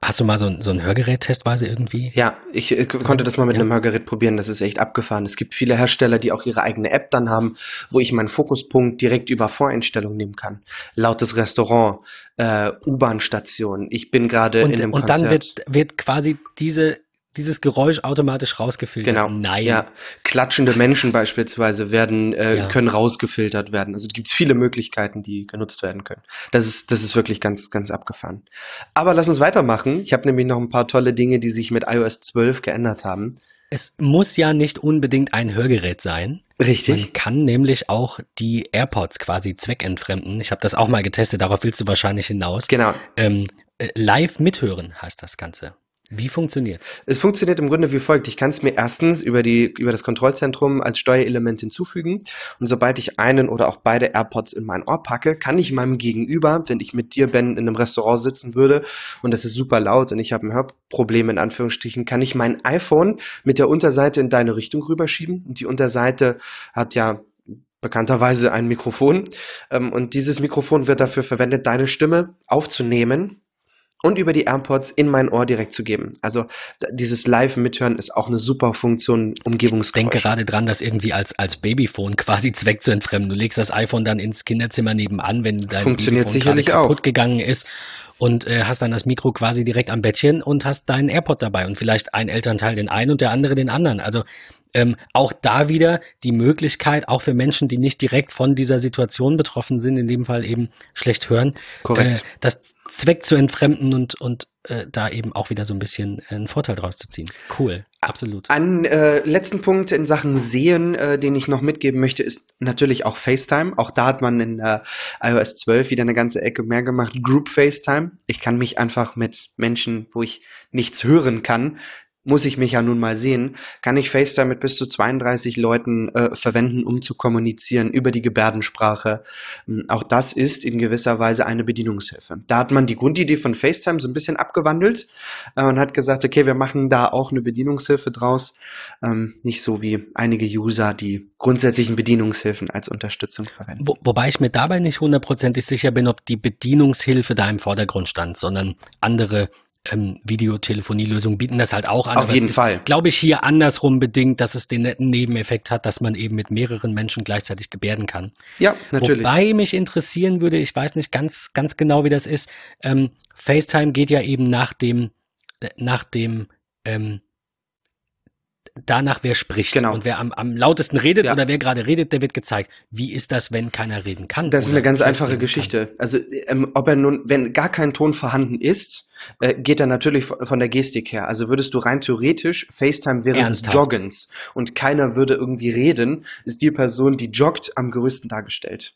S1: hast du mal so, ein, so ein Hörgerät testweise irgendwie?
S2: Ja, ich äh, konnte das mal mit ja. einem Hörgerät probieren. Das ist echt abgefahren. Es gibt viele Hersteller, die auch ihre eigene App dann haben, wo ich meinen Fokuspunkt direkt über Voreinstellungen nehmen kann. Lautes Restaurant, äh, U-Bahn-Station. Ich bin gerade in einem
S1: und
S2: Konzert.
S1: Und dann wird, wird quasi diese dieses Geräusch automatisch rausgefiltert.
S2: Genau. Nein. Ja. Klatschende Ach, Menschen beispielsweise werden, äh, ja. können rausgefiltert werden. Also gibt es viele Möglichkeiten, die genutzt werden können. Das ist, das ist wirklich ganz, ganz abgefahren. Aber lass uns weitermachen. Ich habe nämlich noch ein paar tolle Dinge, die sich mit iOS 12 geändert haben.
S1: Es muss ja nicht unbedingt ein Hörgerät sein.
S2: Richtig.
S1: Man kann nämlich auch die AirPods quasi zweckentfremden. Ich habe das auch mal getestet, darauf willst du wahrscheinlich hinaus.
S2: Genau.
S1: Ähm, äh, live mithören heißt das Ganze. Wie funktioniert's?
S2: Es funktioniert im Grunde wie folgt. Ich kann es mir erstens über, die, über das Kontrollzentrum als Steuerelement hinzufügen. Und sobald ich einen oder auch beide AirPods in mein Ohr packe, kann ich meinem Gegenüber, wenn ich mit dir, Ben, in einem Restaurant sitzen würde und das ist super laut und ich habe ein Hörproblem in Anführungsstrichen, kann ich mein iPhone mit der Unterseite in deine Richtung rüberschieben. Und die Unterseite hat ja bekannterweise ein Mikrofon. Ähm, und dieses Mikrofon wird dafür verwendet, deine Stimme aufzunehmen und über die AirPods in mein Ohr direkt zu geben. Also dieses Live-Mithören ist auch eine super Funktion, Umgebungsgeräusch.
S1: Ich denke gerade dran, das irgendwie als, als Babyphone quasi Zweck zu entfremden. Du legst das iPhone dann ins Kinderzimmer nebenan, wenn dein
S2: Funktioniert Babyphone sicherlich kaputt
S1: auch. gegangen ist und äh, hast dann das Mikro quasi direkt am Bettchen und hast deinen AirPod dabei und vielleicht ein Elternteil den einen und der andere den anderen. Also ähm, auch da wieder die Möglichkeit, auch für Menschen, die nicht direkt von dieser Situation betroffen sind, in dem Fall eben schlecht hören, äh, das Zweck zu entfremden und, und äh, da eben auch wieder so ein bisschen einen Vorteil draus zu ziehen. Cool, absolut.
S2: Ein äh, letzten Punkt in Sachen Sehen, äh, den ich noch mitgeben möchte, ist natürlich auch FaceTime. Auch da hat man in äh, iOS 12 wieder eine ganze Ecke mehr gemacht. Group FaceTime. Ich kann mich einfach mit Menschen, wo ich nichts hören kann, muss ich mich ja nun mal sehen, kann ich FaceTime mit bis zu 32 Leuten äh, verwenden, um zu kommunizieren über die Gebärdensprache. Ähm, auch das ist in gewisser Weise eine Bedienungshilfe. Da hat man die Grundidee von FaceTime so ein bisschen abgewandelt äh, und hat gesagt, okay, wir machen da auch eine Bedienungshilfe draus. Ähm, nicht so wie einige User, die grundsätzlichen Bedienungshilfen als Unterstützung verwenden.
S1: Wo, wobei ich mir dabei nicht hundertprozentig sicher bin, ob die Bedienungshilfe da im Vordergrund stand, sondern andere ähm, Videotelefonielösungen bieten das halt auch an.
S2: Auf jeden Fall.
S1: Glaube ich hier andersrum bedingt, dass es den netten Nebeneffekt hat, dass man eben mit mehreren Menschen gleichzeitig gebärden kann.
S2: Ja, natürlich.
S1: Wobei mich interessieren würde, ich weiß nicht ganz, ganz genau, wie das ist. Ähm, FaceTime geht ja eben nach dem, äh, nach dem ähm, danach, wer spricht.
S2: Genau.
S1: Und wer am, am lautesten redet ja. oder wer gerade redet, der wird gezeigt. Wie ist das, wenn keiner reden kann?
S2: Das ist eine ganz einfache Geschichte. Kann? Also, ähm, ob er nun, wenn gar kein Ton vorhanden ist, äh, geht er natürlich von, von, der Gestik her. Also würdest du rein theoretisch FaceTime während Ernsthaft? des Joggens und keiner würde irgendwie reden, ist die Person, die joggt, am größten dargestellt.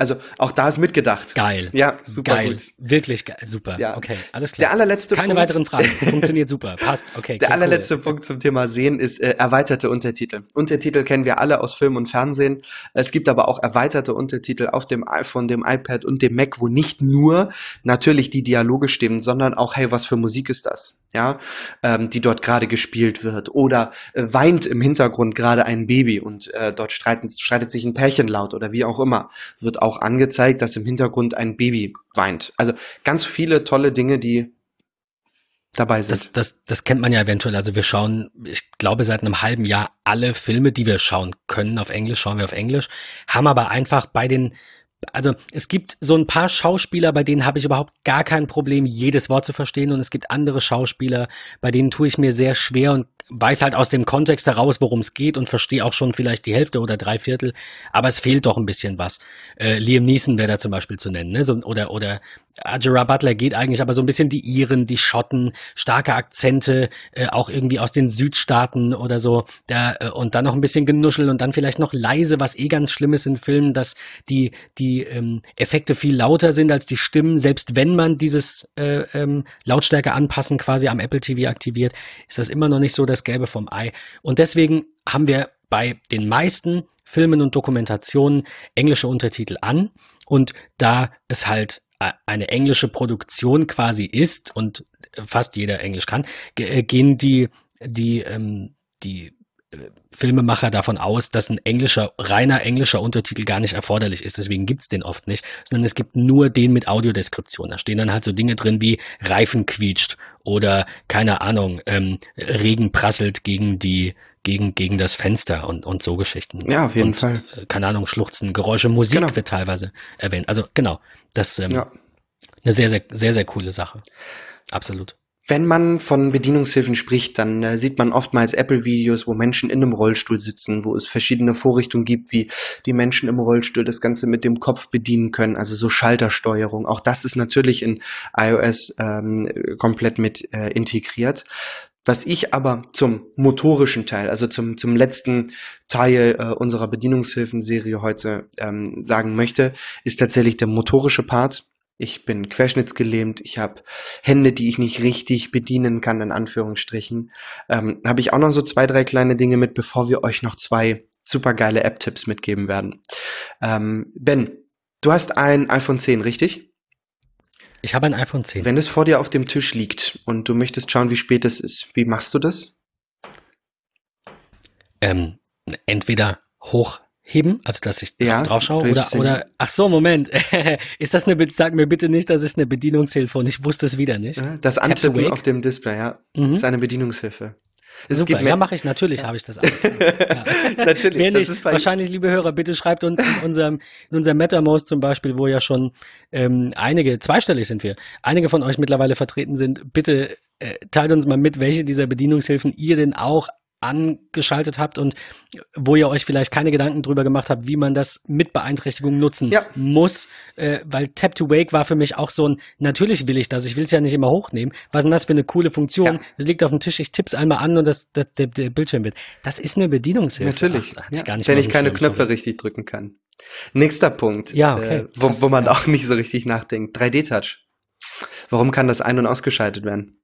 S2: Also auch da ist mitgedacht.
S1: Geil.
S2: Ja, super
S1: geil.
S2: gut.
S1: Wirklich geil. Super. Ja. Okay, alles klar.
S2: Der allerletzte
S1: Keine
S2: Punkt.
S1: weiteren Fragen. Funktioniert super. Passt. Okay.
S2: Der allerletzte cool. Punkt zum Thema Sehen ist äh, erweiterte Untertitel. Untertitel kennen wir alle aus Film und Fernsehen. Es gibt aber auch erweiterte Untertitel auf dem iPhone, dem iPad und dem Mac, wo nicht nur natürlich die Dialoge stimmen, sondern auch, hey, was für Musik ist das? Ja, ähm, die dort gerade gespielt wird. Oder äh, weint im Hintergrund gerade ein Baby und äh, dort streiten, streitet sich ein Pärchen laut oder wie auch immer. Wird auch angezeigt, dass im Hintergrund ein Baby weint. Also ganz viele tolle Dinge, die dabei sind.
S1: Das, das, das kennt man ja eventuell. Also wir schauen, ich glaube, seit einem halben Jahr alle Filme, die wir schauen können auf Englisch, schauen wir auf Englisch, haben aber einfach bei den also es gibt so ein paar Schauspieler, bei denen habe ich überhaupt gar kein Problem, jedes Wort zu verstehen. Und es gibt andere Schauspieler, bei denen tue ich mir sehr schwer und weiß halt aus dem Kontext heraus, worum es geht und verstehe auch schon vielleicht die Hälfte oder drei Viertel, aber es fehlt doch ein bisschen was. Äh, Liam Neeson wäre da zum Beispiel zu nennen, ne? So, oder, oder Gerard Butler geht eigentlich aber so ein bisschen die Iren, die Schotten, starke Akzente, äh, auch irgendwie aus den Südstaaten oder so, da, äh, und dann noch ein bisschen Genuschel und dann vielleicht noch leise, was eh ganz schlimm ist in Filmen, dass die, die ähm, Effekte viel lauter sind als die Stimmen, selbst wenn man dieses äh, ähm, Lautstärke anpassen quasi am Apple TV aktiviert, ist das immer noch nicht so das Gelbe vom Ei. Und deswegen haben wir bei den meisten Filmen und Dokumentationen englische Untertitel an. Und da es halt eine englische Produktion quasi ist und fast jeder Englisch kann, äh, gehen die, die, ähm, die äh, Filmemacher davon aus, dass ein englischer, reiner englischer Untertitel gar nicht erforderlich ist. Deswegen gibt's den oft nicht, sondern es gibt nur den mit Audiodeskription. Da stehen dann halt so Dinge drin wie Reifen quietscht oder keine Ahnung, ähm, Regen prasselt gegen die gegen, gegen das Fenster und, und so Geschichten.
S2: Ja, auf jeden
S1: und,
S2: Fall.
S1: Äh, keine Ahnung, Schluchzen, Geräusche, Musik genau. wird teilweise erwähnt. Also genau, das ähm, ja. eine sehr, sehr, sehr, sehr coole Sache. Absolut.
S2: Wenn man von Bedienungshilfen spricht, dann äh, sieht man oftmals Apple-Videos, wo Menschen in einem Rollstuhl sitzen, wo es verschiedene Vorrichtungen gibt, wie die Menschen im Rollstuhl das Ganze mit dem Kopf bedienen können, also so Schaltersteuerung. Auch das ist natürlich in iOS ähm, komplett mit äh, integriert. Was ich aber zum motorischen Teil, also zum, zum letzten Teil äh, unserer Bedienungshilfenserie heute ähm, sagen möchte, ist tatsächlich der motorische Part. Ich bin querschnittsgelähmt, ich habe Hände, die ich nicht richtig bedienen kann, in Anführungsstrichen. Ähm, habe ich auch noch so zwei, drei kleine Dinge mit, bevor wir euch noch zwei supergeile App-Tipps mitgeben werden. Ähm, ben, du hast ein iPhone 10, richtig?
S1: Ich habe ein iPhone 10.
S2: Wenn es vor dir auf dem Tisch liegt und du möchtest schauen, wie spät es ist, wie machst du das?
S1: Ähm, entweder hochheben, also dass ich
S2: ja,
S1: drauf schaue, oder, oder, ach so, Moment, ist das eine, sag mir bitte nicht, das ist eine Bedienungshilfe und ich wusste es wieder nicht.
S2: Das Antippen auf dem Display, ja, mhm. ist eine Bedienungshilfe.
S1: Es Super, ja, mache ich. Natürlich ja. habe ich das alles. Ja. Natürlich. Wer nicht, wahrscheinlich, liebe Hörer, bitte schreibt uns in unserem, in unserem MetaMost zum Beispiel, wo ja schon ähm, einige, zweistellig sind wir, einige von euch mittlerweile vertreten sind. Bitte äh, teilt uns mal mit, welche dieser Bedienungshilfen ihr denn auch angeschaltet habt und wo ihr euch vielleicht keine Gedanken drüber gemacht habt, wie man das mit Beeinträchtigung nutzen ja. muss, äh, weil Tap to Wake war für mich auch so ein, natürlich will ich das, ich will es ja nicht immer hochnehmen. Was ist denn das für eine coole Funktion? Es liegt auf dem Tisch, ich tipp's einmal an und das, das der, der Bildschirm wird. Das ist eine Bedienungshilfe.
S2: Natürlich, Ach, ja. ich wenn ich keine Knöpfe sorry. richtig drücken kann. Nächster Punkt, ja, okay. Äh, wo, wo man auch nicht so richtig nachdenkt. 3D-Touch. Warum kann das ein- und ausgeschaltet werden?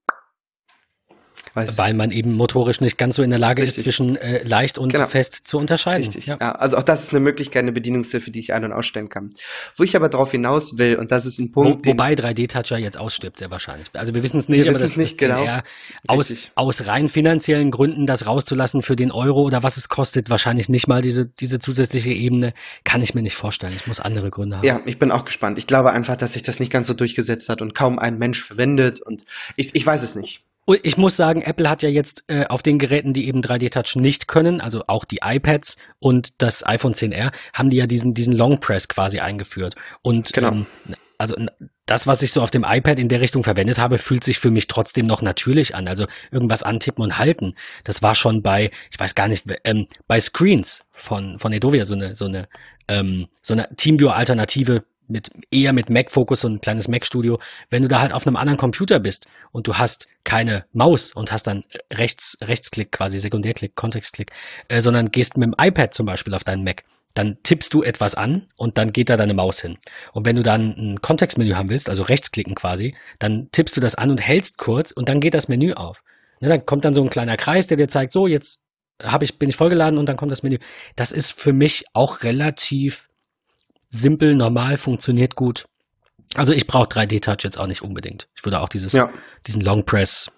S1: Weiß Weil man eben motorisch nicht ganz so in der Lage Richtig. ist, zwischen äh, leicht und genau. fest zu unterscheiden.
S2: Richtig. Ja. ja. also auch das ist eine Möglichkeit, eine Bedienungshilfe, die ich ein- und ausstellen kann. Wo ich aber darauf hinaus will, und das ist ein Punkt.
S1: Wo, wobei 3D-Toucher jetzt ausstirbt, sehr wahrscheinlich. Also wir wissen es nicht,
S2: wir aber das, nicht, genau.
S1: aus, aus rein finanziellen Gründen das rauszulassen für den Euro oder was es kostet, wahrscheinlich nicht mal diese, diese zusätzliche Ebene, kann ich mir nicht vorstellen. Ich muss andere Gründe haben.
S2: Ja, ich bin auch gespannt. Ich glaube einfach, dass sich das nicht ganz so durchgesetzt hat und kaum ein Mensch verwendet und ich, ich weiß es nicht.
S1: Ich muss sagen, Apple hat ja jetzt äh, auf den Geräten, die eben 3D Touch nicht können, also auch die iPads und das iPhone 10R, haben die ja diesen, diesen Long Press quasi eingeführt. Und genau. ähm, also das, was ich so auf dem iPad in der Richtung verwendet habe, fühlt sich für mich trotzdem noch natürlich an. Also irgendwas antippen und halten. Das war schon bei, ich weiß gar nicht, ähm, bei Screens von, von Edovia so eine, so eine, ähm, so eine Teamviewer-Alternative mit eher mit Mac Focus und ein kleines Mac Studio, wenn du da halt auf einem anderen Computer bist und du hast keine Maus und hast dann rechts Rechtsklick quasi Sekundärklick Kontextklick, äh, sondern gehst mit dem iPad zum Beispiel auf deinen Mac, dann tippst du etwas an und dann geht da deine Maus hin. Und wenn du dann ein Kontextmenü haben willst, also rechtsklicken quasi, dann tippst du das an und hältst kurz und dann geht das Menü auf. Ne, dann kommt dann so ein kleiner Kreis, der dir zeigt, so jetzt habe ich bin ich vollgeladen und dann kommt das Menü. Das ist für mich auch relativ simpel, normal, funktioniert gut. Also ich brauche 3D-Touch jetzt auch nicht unbedingt. Ich würde auch dieses, ja. diesen Long Press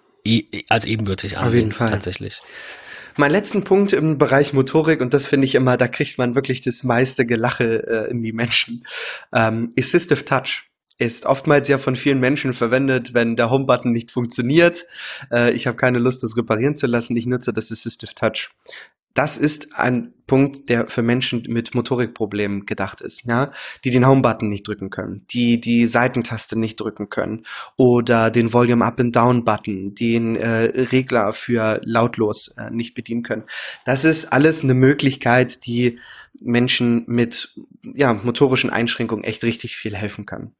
S1: als ebenbürtig ansehen. Auf jeden Fall. Tatsächlich.
S2: Mein letzten Punkt im Bereich Motorik, und das finde ich immer, da kriegt man wirklich das meiste Gelache äh, in die Menschen. Ähm, Assistive Touch ist oftmals ja von vielen Menschen verwendet, wenn der Home-Button nicht funktioniert. Äh, ich habe keine Lust, das reparieren zu lassen. Ich nutze das Assistive Touch das ist ein Punkt, der für Menschen mit Motorikproblemen gedacht ist, ja, die den Home-Button nicht drücken können, die die Seitentaste nicht drücken können oder den Volume Up and Down Button, den äh, Regler für lautlos äh, nicht bedienen können. Das ist alles eine Möglichkeit, die Menschen mit ja, motorischen Einschränkungen echt richtig viel helfen kann.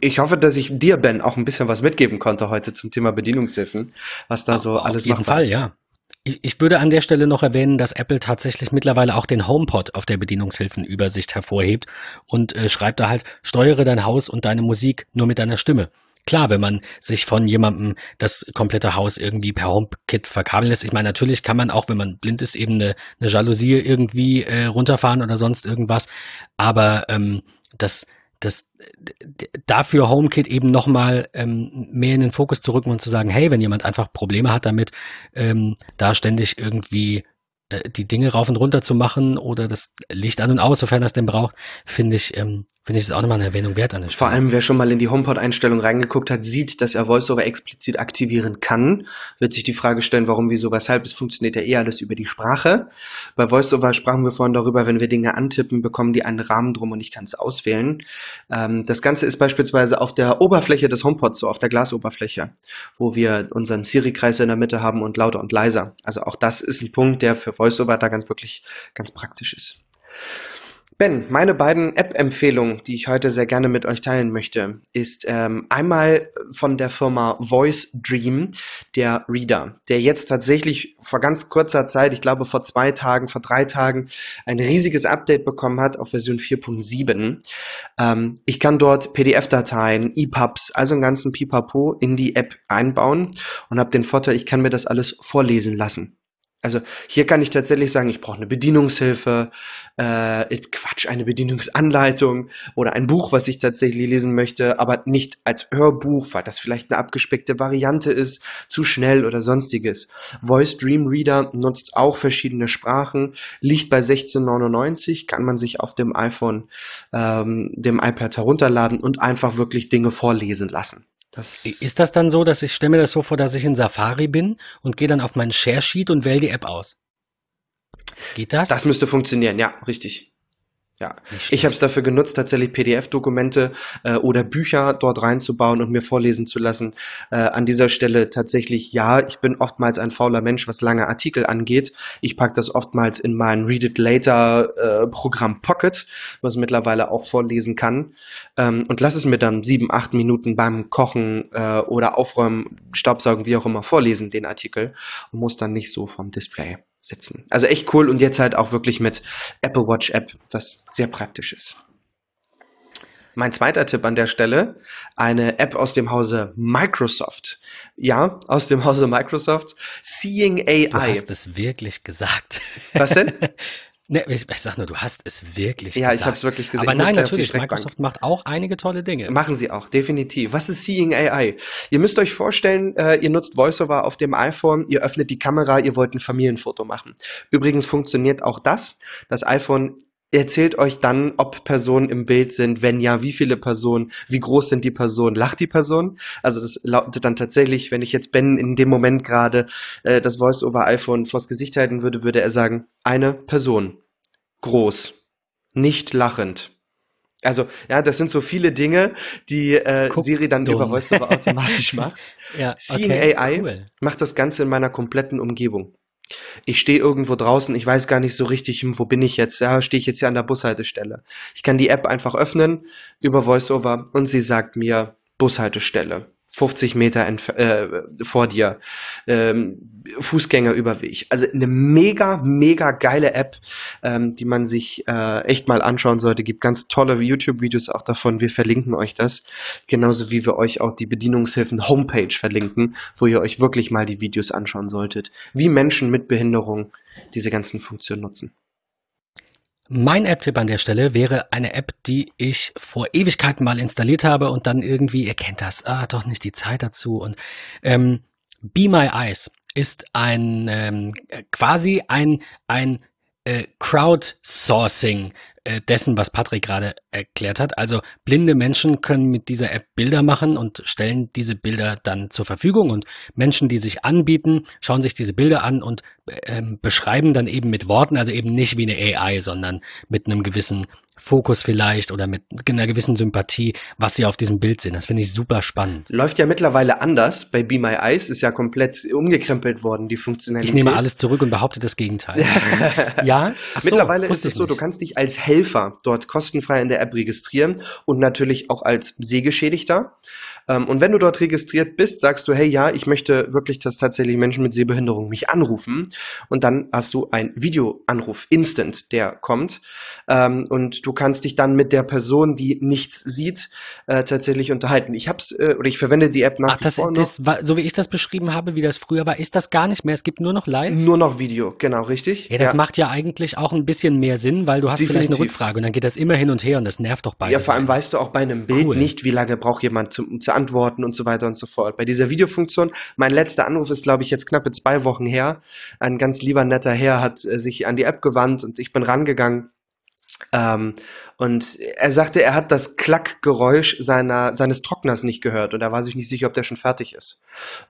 S2: Ich hoffe, dass ich dir, Ben, auch ein bisschen was mitgeben konnte heute zum Thema Bedienungshilfen, was da so
S1: auf
S2: alles
S1: macht. Auf jeden Fall, ist. ja. Ich, ich würde an der Stelle noch erwähnen, dass Apple tatsächlich mittlerweile auch den HomePod auf der Bedienungshilfenübersicht hervorhebt und äh, schreibt da halt, steuere dein Haus und deine Musik nur mit deiner Stimme. Klar, wenn man sich von jemandem das komplette Haus irgendwie per HomeKit verkabeln lässt. Ich meine, natürlich kann man auch, wenn man blind ist, eben eine, eine Jalousie irgendwie äh, runterfahren oder sonst irgendwas. Aber ähm, das das dafür HomeKit eben nochmal ähm, mehr in den Fokus zu rücken und zu sagen, hey, wenn jemand einfach Probleme hat damit, ähm, da ständig irgendwie äh, die Dinge rauf und runter zu machen oder das Licht an und aus, sofern er es denn braucht, finde ich, ähm, finde ich es auch nochmal eine Erwähnung wert an der
S2: Stelle. Vor allem, wer schon mal in die HomePod-Einstellung reingeguckt hat, sieht, dass er VoiceOver explizit aktivieren kann. Wird sich die Frage stellen, warum, wieso, weshalb. Es funktioniert ja eher alles über die Sprache. Bei VoiceOver sprachen wir vorhin darüber, wenn wir Dinge antippen, bekommen die einen Rahmen drum und ich kann es auswählen. Ähm, das Ganze ist beispielsweise auf der Oberfläche des HomePods, so auf der Glasoberfläche, wo wir unseren Siri-Kreis in der Mitte haben und lauter und leiser. Also auch das ist ein Punkt, der für VoiceOver da ganz wirklich ganz praktisch ist. Ben, meine beiden App-Empfehlungen, die ich heute sehr gerne mit euch teilen möchte, ist ähm, einmal von der Firma Voice Dream, der Reader, der jetzt tatsächlich vor ganz kurzer Zeit, ich glaube vor zwei Tagen, vor drei Tagen, ein riesiges Update bekommen hat auf Version 4.7. Ähm, ich kann dort PDF-Dateien, EPUBs, also einen ganzen Pipapo in die App einbauen und habe den Vorteil, ich kann mir das alles vorlesen lassen. Also hier kann ich tatsächlich sagen, ich brauche eine Bedienungshilfe, äh, Quatsch, eine Bedienungsanleitung oder ein Buch, was ich tatsächlich lesen möchte, aber nicht als Hörbuch, weil das vielleicht eine abgespeckte Variante ist, zu schnell oder sonstiges. Voice Dream Reader nutzt auch verschiedene Sprachen, liegt bei 16,99, kann man sich auf dem iPhone, ähm, dem iPad herunterladen und einfach wirklich Dinge vorlesen lassen.
S1: Das ist das dann so, dass ich stelle mir das so vor, dass ich in Safari bin und gehe dann auf meinen Share Sheet und wähle die App aus?
S2: Geht das? Das müsste funktionieren, ja, richtig. Ja, ich habe es dafür genutzt, tatsächlich PDF-Dokumente äh, oder Bücher dort reinzubauen und mir vorlesen zu lassen. Äh, an dieser Stelle tatsächlich, ja, ich bin oftmals ein fauler Mensch, was lange Artikel angeht. Ich pack das oftmals in mein Read It Later äh, Programm Pocket, was mittlerweile auch vorlesen kann. Ähm, und lass es mir dann sieben, acht Minuten beim Kochen äh, oder Aufräumen, Staubsaugen, wie auch immer, vorlesen, den Artikel, und muss dann nicht so vom Display sitzen. Also echt cool und jetzt halt auch wirklich mit Apple Watch App, was sehr praktisch ist. Mein zweiter Tipp an der Stelle, eine App aus dem Hause Microsoft. Ja, aus dem Hause Microsoft. Seeing AI. Du
S1: hast es wirklich gesagt.
S2: Was denn?
S1: Ne, ich, ich sag nur, du hast es wirklich
S2: ja, gesagt. Ja, ich habe es wirklich gesehen.
S1: Aber nein, natürlich, Microsoft macht auch einige tolle Dinge.
S2: Machen sie auch, definitiv. Was ist Seeing AI? Ihr müsst euch vorstellen, äh, ihr nutzt VoiceOver auf dem iPhone, ihr öffnet die Kamera, ihr wollt ein Familienfoto machen. Übrigens funktioniert auch das. Das iPhone erzählt euch dann, ob Personen im Bild sind, wenn ja, wie viele Personen, wie groß sind die Personen, lacht die Person. Also das lautet dann tatsächlich, wenn ich jetzt Ben in dem Moment gerade äh, das Voice-over-iPhone vors Gesicht halten würde, würde er sagen, eine Person, groß, nicht lachend. Also, ja, das sind so viele Dinge, die äh, Siri dann dumm. über VoiceOver automatisch macht. ja, Seeing okay, AI cool. macht das Ganze in meiner kompletten Umgebung. Ich stehe irgendwo draußen, ich weiß gar nicht so richtig, wo bin ich jetzt? Ja, stehe ich jetzt hier an der Bushaltestelle. Ich kann die App einfach öffnen über VoiceOver und sie sagt mir Bushaltestelle. 50 Meter äh, vor dir, ähm, Fußgängerüberweg. Also eine mega, mega geile App, ähm, die man sich äh, echt mal anschauen sollte. Gibt ganz tolle YouTube-Videos auch davon. Wir verlinken euch das. Genauso wie wir euch auch die Bedienungshilfen Homepage verlinken, wo ihr euch wirklich mal die Videos anschauen solltet, wie Menschen mit Behinderung diese ganzen Funktionen nutzen.
S1: Mein App-Tipp an der Stelle wäre eine App, die ich vor Ewigkeiten mal installiert habe und dann irgendwie, ihr kennt das, ah, doch nicht die Zeit dazu. Und ähm, Be My Eyes ist ein ähm, quasi ein, ein äh, Crowdsourcing äh, dessen, was Patrick gerade erklärt hat. Also blinde Menschen können mit dieser App Bilder machen und stellen diese Bilder dann zur Verfügung und Menschen, die sich anbieten, schauen sich diese Bilder an und äh, beschreiben dann eben mit Worten, also eben nicht wie eine AI, sondern mit einem gewissen Fokus vielleicht oder mit einer gewissen Sympathie, was sie auf diesem Bild sehen. Das finde ich super spannend.
S2: Läuft ja mittlerweile anders. Bei Be My Eyes ist ja komplett umgekrempelt worden, die Funktionalität.
S1: Ich nehme alles zurück und behaupte das Gegenteil.
S2: ja? So, mittlerweile ist es so, nicht. du kannst dich als Helfer dort kostenfrei in der App registrieren und natürlich auch als Sehgeschädigter. Ähm, und wenn du dort registriert bist, sagst du, hey, ja, ich möchte wirklich, dass tatsächlich Menschen mit Sehbehinderung mich anrufen. Und dann hast du ein Videoanruf, instant, der kommt. Ähm, und du kannst dich dann mit der Person, die nichts sieht, äh, tatsächlich unterhalten. Ich hab's, äh, oder ich verwende die App nach Ach, wie
S1: das,
S2: vor
S1: das war, so wie ich das beschrieben habe, wie das früher war, ist das gar nicht mehr. Es gibt nur noch Live.
S2: Nur noch Video, genau, richtig.
S1: Ja, das ja. macht ja eigentlich auch ein bisschen mehr Sinn, weil du hast Definitiv. vielleicht eine Rückfrage und dann geht das immer hin und her und das nervt doch beide.
S2: Ja, vor allem weißt du auch bei einem Bild cool. nicht, wie lange braucht jemand zum, zur antworten und so weiter und so fort. Bei dieser Videofunktion, mein letzter Anruf ist, glaube ich, jetzt knappe zwei Wochen her. Ein ganz lieber netter Herr hat äh, sich an die App gewandt und ich bin rangegangen. Ähm, und er sagte, er hat das Klackgeräusch seiner, seines Trockners nicht gehört und er war sich nicht sicher, ob der schon fertig ist.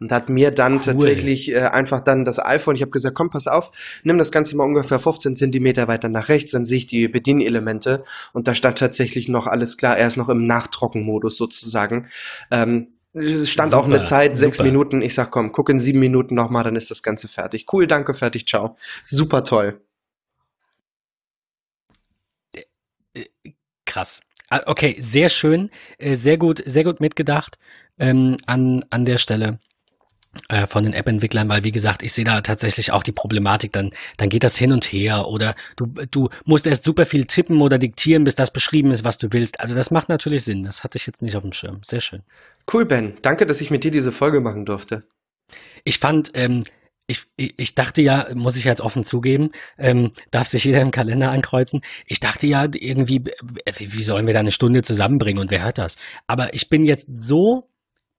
S2: Und hat mir dann cool. tatsächlich äh, einfach dann das iPhone, ich habe gesagt, komm, pass auf, nimm das Ganze mal ungefähr 15 Zentimeter weiter nach rechts, dann sehe ich die Bedienelemente und da stand tatsächlich noch alles klar, er ist noch im Nachtrockenmodus sozusagen. Ähm, es stand super, auch eine Zeit, sechs super. Minuten. Ich sag, komm, guck in sieben Minuten nochmal, dann ist das Ganze fertig. Cool, danke, fertig, ciao. Super toll.
S1: Krass. Ah, okay, sehr schön, äh, sehr gut, sehr gut mitgedacht ähm, an, an der Stelle äh, von den App-Entwicklern, weil wie gesagt, ich sehe da tatsächlich auch die Problematik, dann, dann geht das hin und her oder du, du musst erst super viel tippen oder diktieren, bis das beschrieben ist, was du willst. Also das macht natürlich Sinn. Das hatte ich jetzt nicht auf dem Schirm. Sehr schön.
S2: Cool, Ben. Danke, dass ich mit dir diese Folge machen durfte.
S1: Ich fand, ähm, ich, ich dachte ja, muss ich jetzt offen zugeben, ähm, darf sich jeder im Kalender ankreuzen. Ich dachte ja irgendwie, wie sollen wir da eine Stunde zusammenbringen und wer hört das? Aber ich bin jetzt so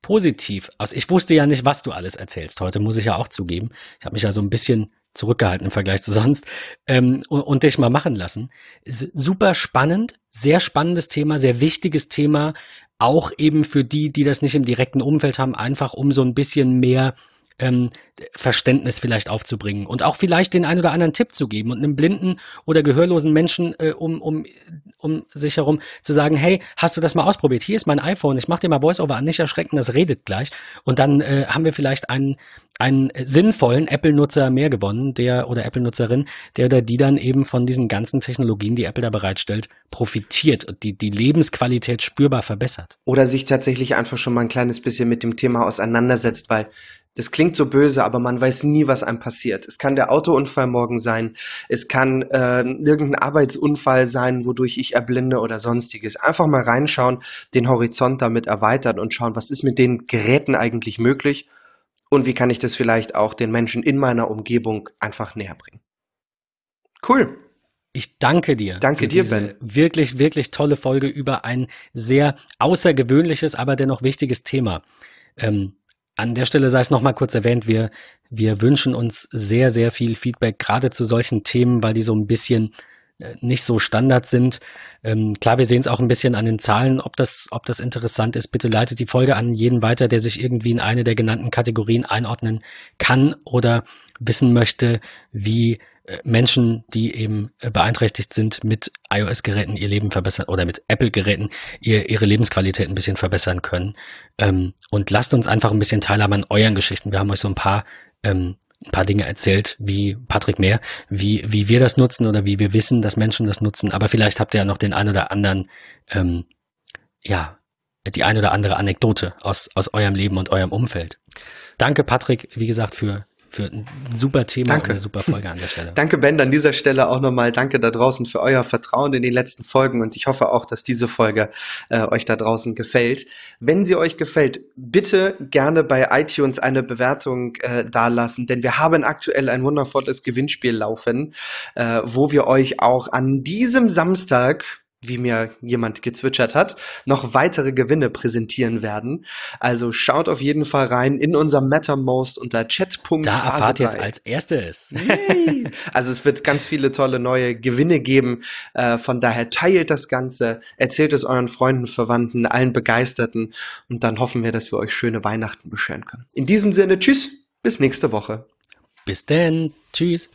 S1: positiv aus. Ich wusste ja nicht, was du alles erzählst heute, muss ich ja auch zugeben. Ich habe mich ja so ein bisschen zurückgehalten im Vergleich zu sonst ähm, und, und dich mal machen lassen. Ist super spannend, sehr spannendes Thema, sehr wichtiges Thema, auch eben für die, die das nicht im direkten Umfeld haben, einfach um so ein bisschen mehr ähm, Verständnis vielleicht aufzubringen und auch vielleicht den ein oder anderen Tipp zu geben und einem blinden oder gehörlosen Menschen äh, um, um, um sich herum zu sagen, hey, hast du das mal ausprobiert? Hier ist mein iPhone, ich mache dir mal Voiceover an, nicht erschrecken, das redet gleich. Und dann äh, haben wir vielleicht einen, einen sinnvollen Apple-Nutzer mehr gewonnen, der oder Apple-Nutzerin, der oder die dann eben von diesen ganzen Technologien, die Apple da bereitstellt, profitiert und die, die Lebensqualität spürbar verbessert.
S2: Oder sich tatsächlich einfach schon mal ein kleines bisschen mit dem Thema auseinandersetzt, weil das klingt so böse, aber man weiß nie, was einem passiert. Es kann der Autounfall morgen sein, es kann äh, irgendein Arbeitsunfall sein, wodurch ich erblinde oder sonstiges. Einfach mal reinschauen, den Horizont damit erweitern und schauen, was ist mit den Geräten eigentlich möglich und wie kann ich das vielleicht auch den Menschen in meiner Umgebung einfach näher bringen. Cool.
S1: Ich danke dir.
S2: Danke dir, Ben.
S1: Wirklich, wirklich tolle Folge über ein sehr außergewöhnliches, aber dennoch wichtiges Thema. Ähm, an der Stelle sei es nochmal kurz erwähnt, wir, wir wünschen uns sehr, sehr viel Feedback, gerade zu solchen Themen, weil die so ein bisschen äh, nicht so Standard sind. Ähm, klar, wir sehen es auch ein bisschen an den Zahlen, ob das, ob das interessant ist. Bitte leitet die Folge an jeden weiter, der sich irgendwie in eine der genannten Kategorien einordnen kann oder wissen möchte, wie Menschen, die eben äh, beeinträchtigt sind, mit iOS-Geräten ihr Leben verbessern oder mit Apple-Geräten ihr, ihre Lebensqualität ein bisschen verbessern können. Ähm, und lasst uns einfach ein bisschen teilhaben an euren Geschichten. Wir haben euch so ein paar, ähm, ein paar Dinge erzählt, wie Patrick mehr, wie, wie wir das nutzen oder wie wir wissen, dass Menschen das nutzen. Aber vielleicht habt ihr ja noch den ein oder anderen, ähm, ja, die ein oder andere Anekdote aus, aus eurem Leben und eurem Umfeld. Danke, Patrick, wie gesagt, für für ein super Thema
S2: danke.
S1: und eine super Folge an der Stelle.
S2: danke, Ben, an dieser Stelle auch nochmal danke da draußen für euer Vertrauen in die letzten Folgen und ich hoffe auch, dass diese Folge äh, euch da draußen gefällt. Wenn sie euch gefällt, bitte gerne bei iTunes eine Bewertung äh, dalassen, denn wir haben aktuell ein wundervolles Gewinnspiel laufen, äh, wo wir euch auch an diesem Samstag wie mir jemand gezwitschert hat, noch weitere Gewinne präsentieren werden. Also schaut auf jeden Fall rein in unser MetaMost unter chat.phase
S1: Da erfahrt ihr es als erstes.
S2: also es wird ganz viele tolle neue Gewinne geben. Äh, von daher teilt das Ganze, erzählt es euren Freunden, Verwandten, allen Begeisterten und dann hoffen wir, dass wir euch schöne Weihnachten bescheren können. In diesem Sinne, tschüss, bis nächste Woche.
S1: Bis denn, tschüss.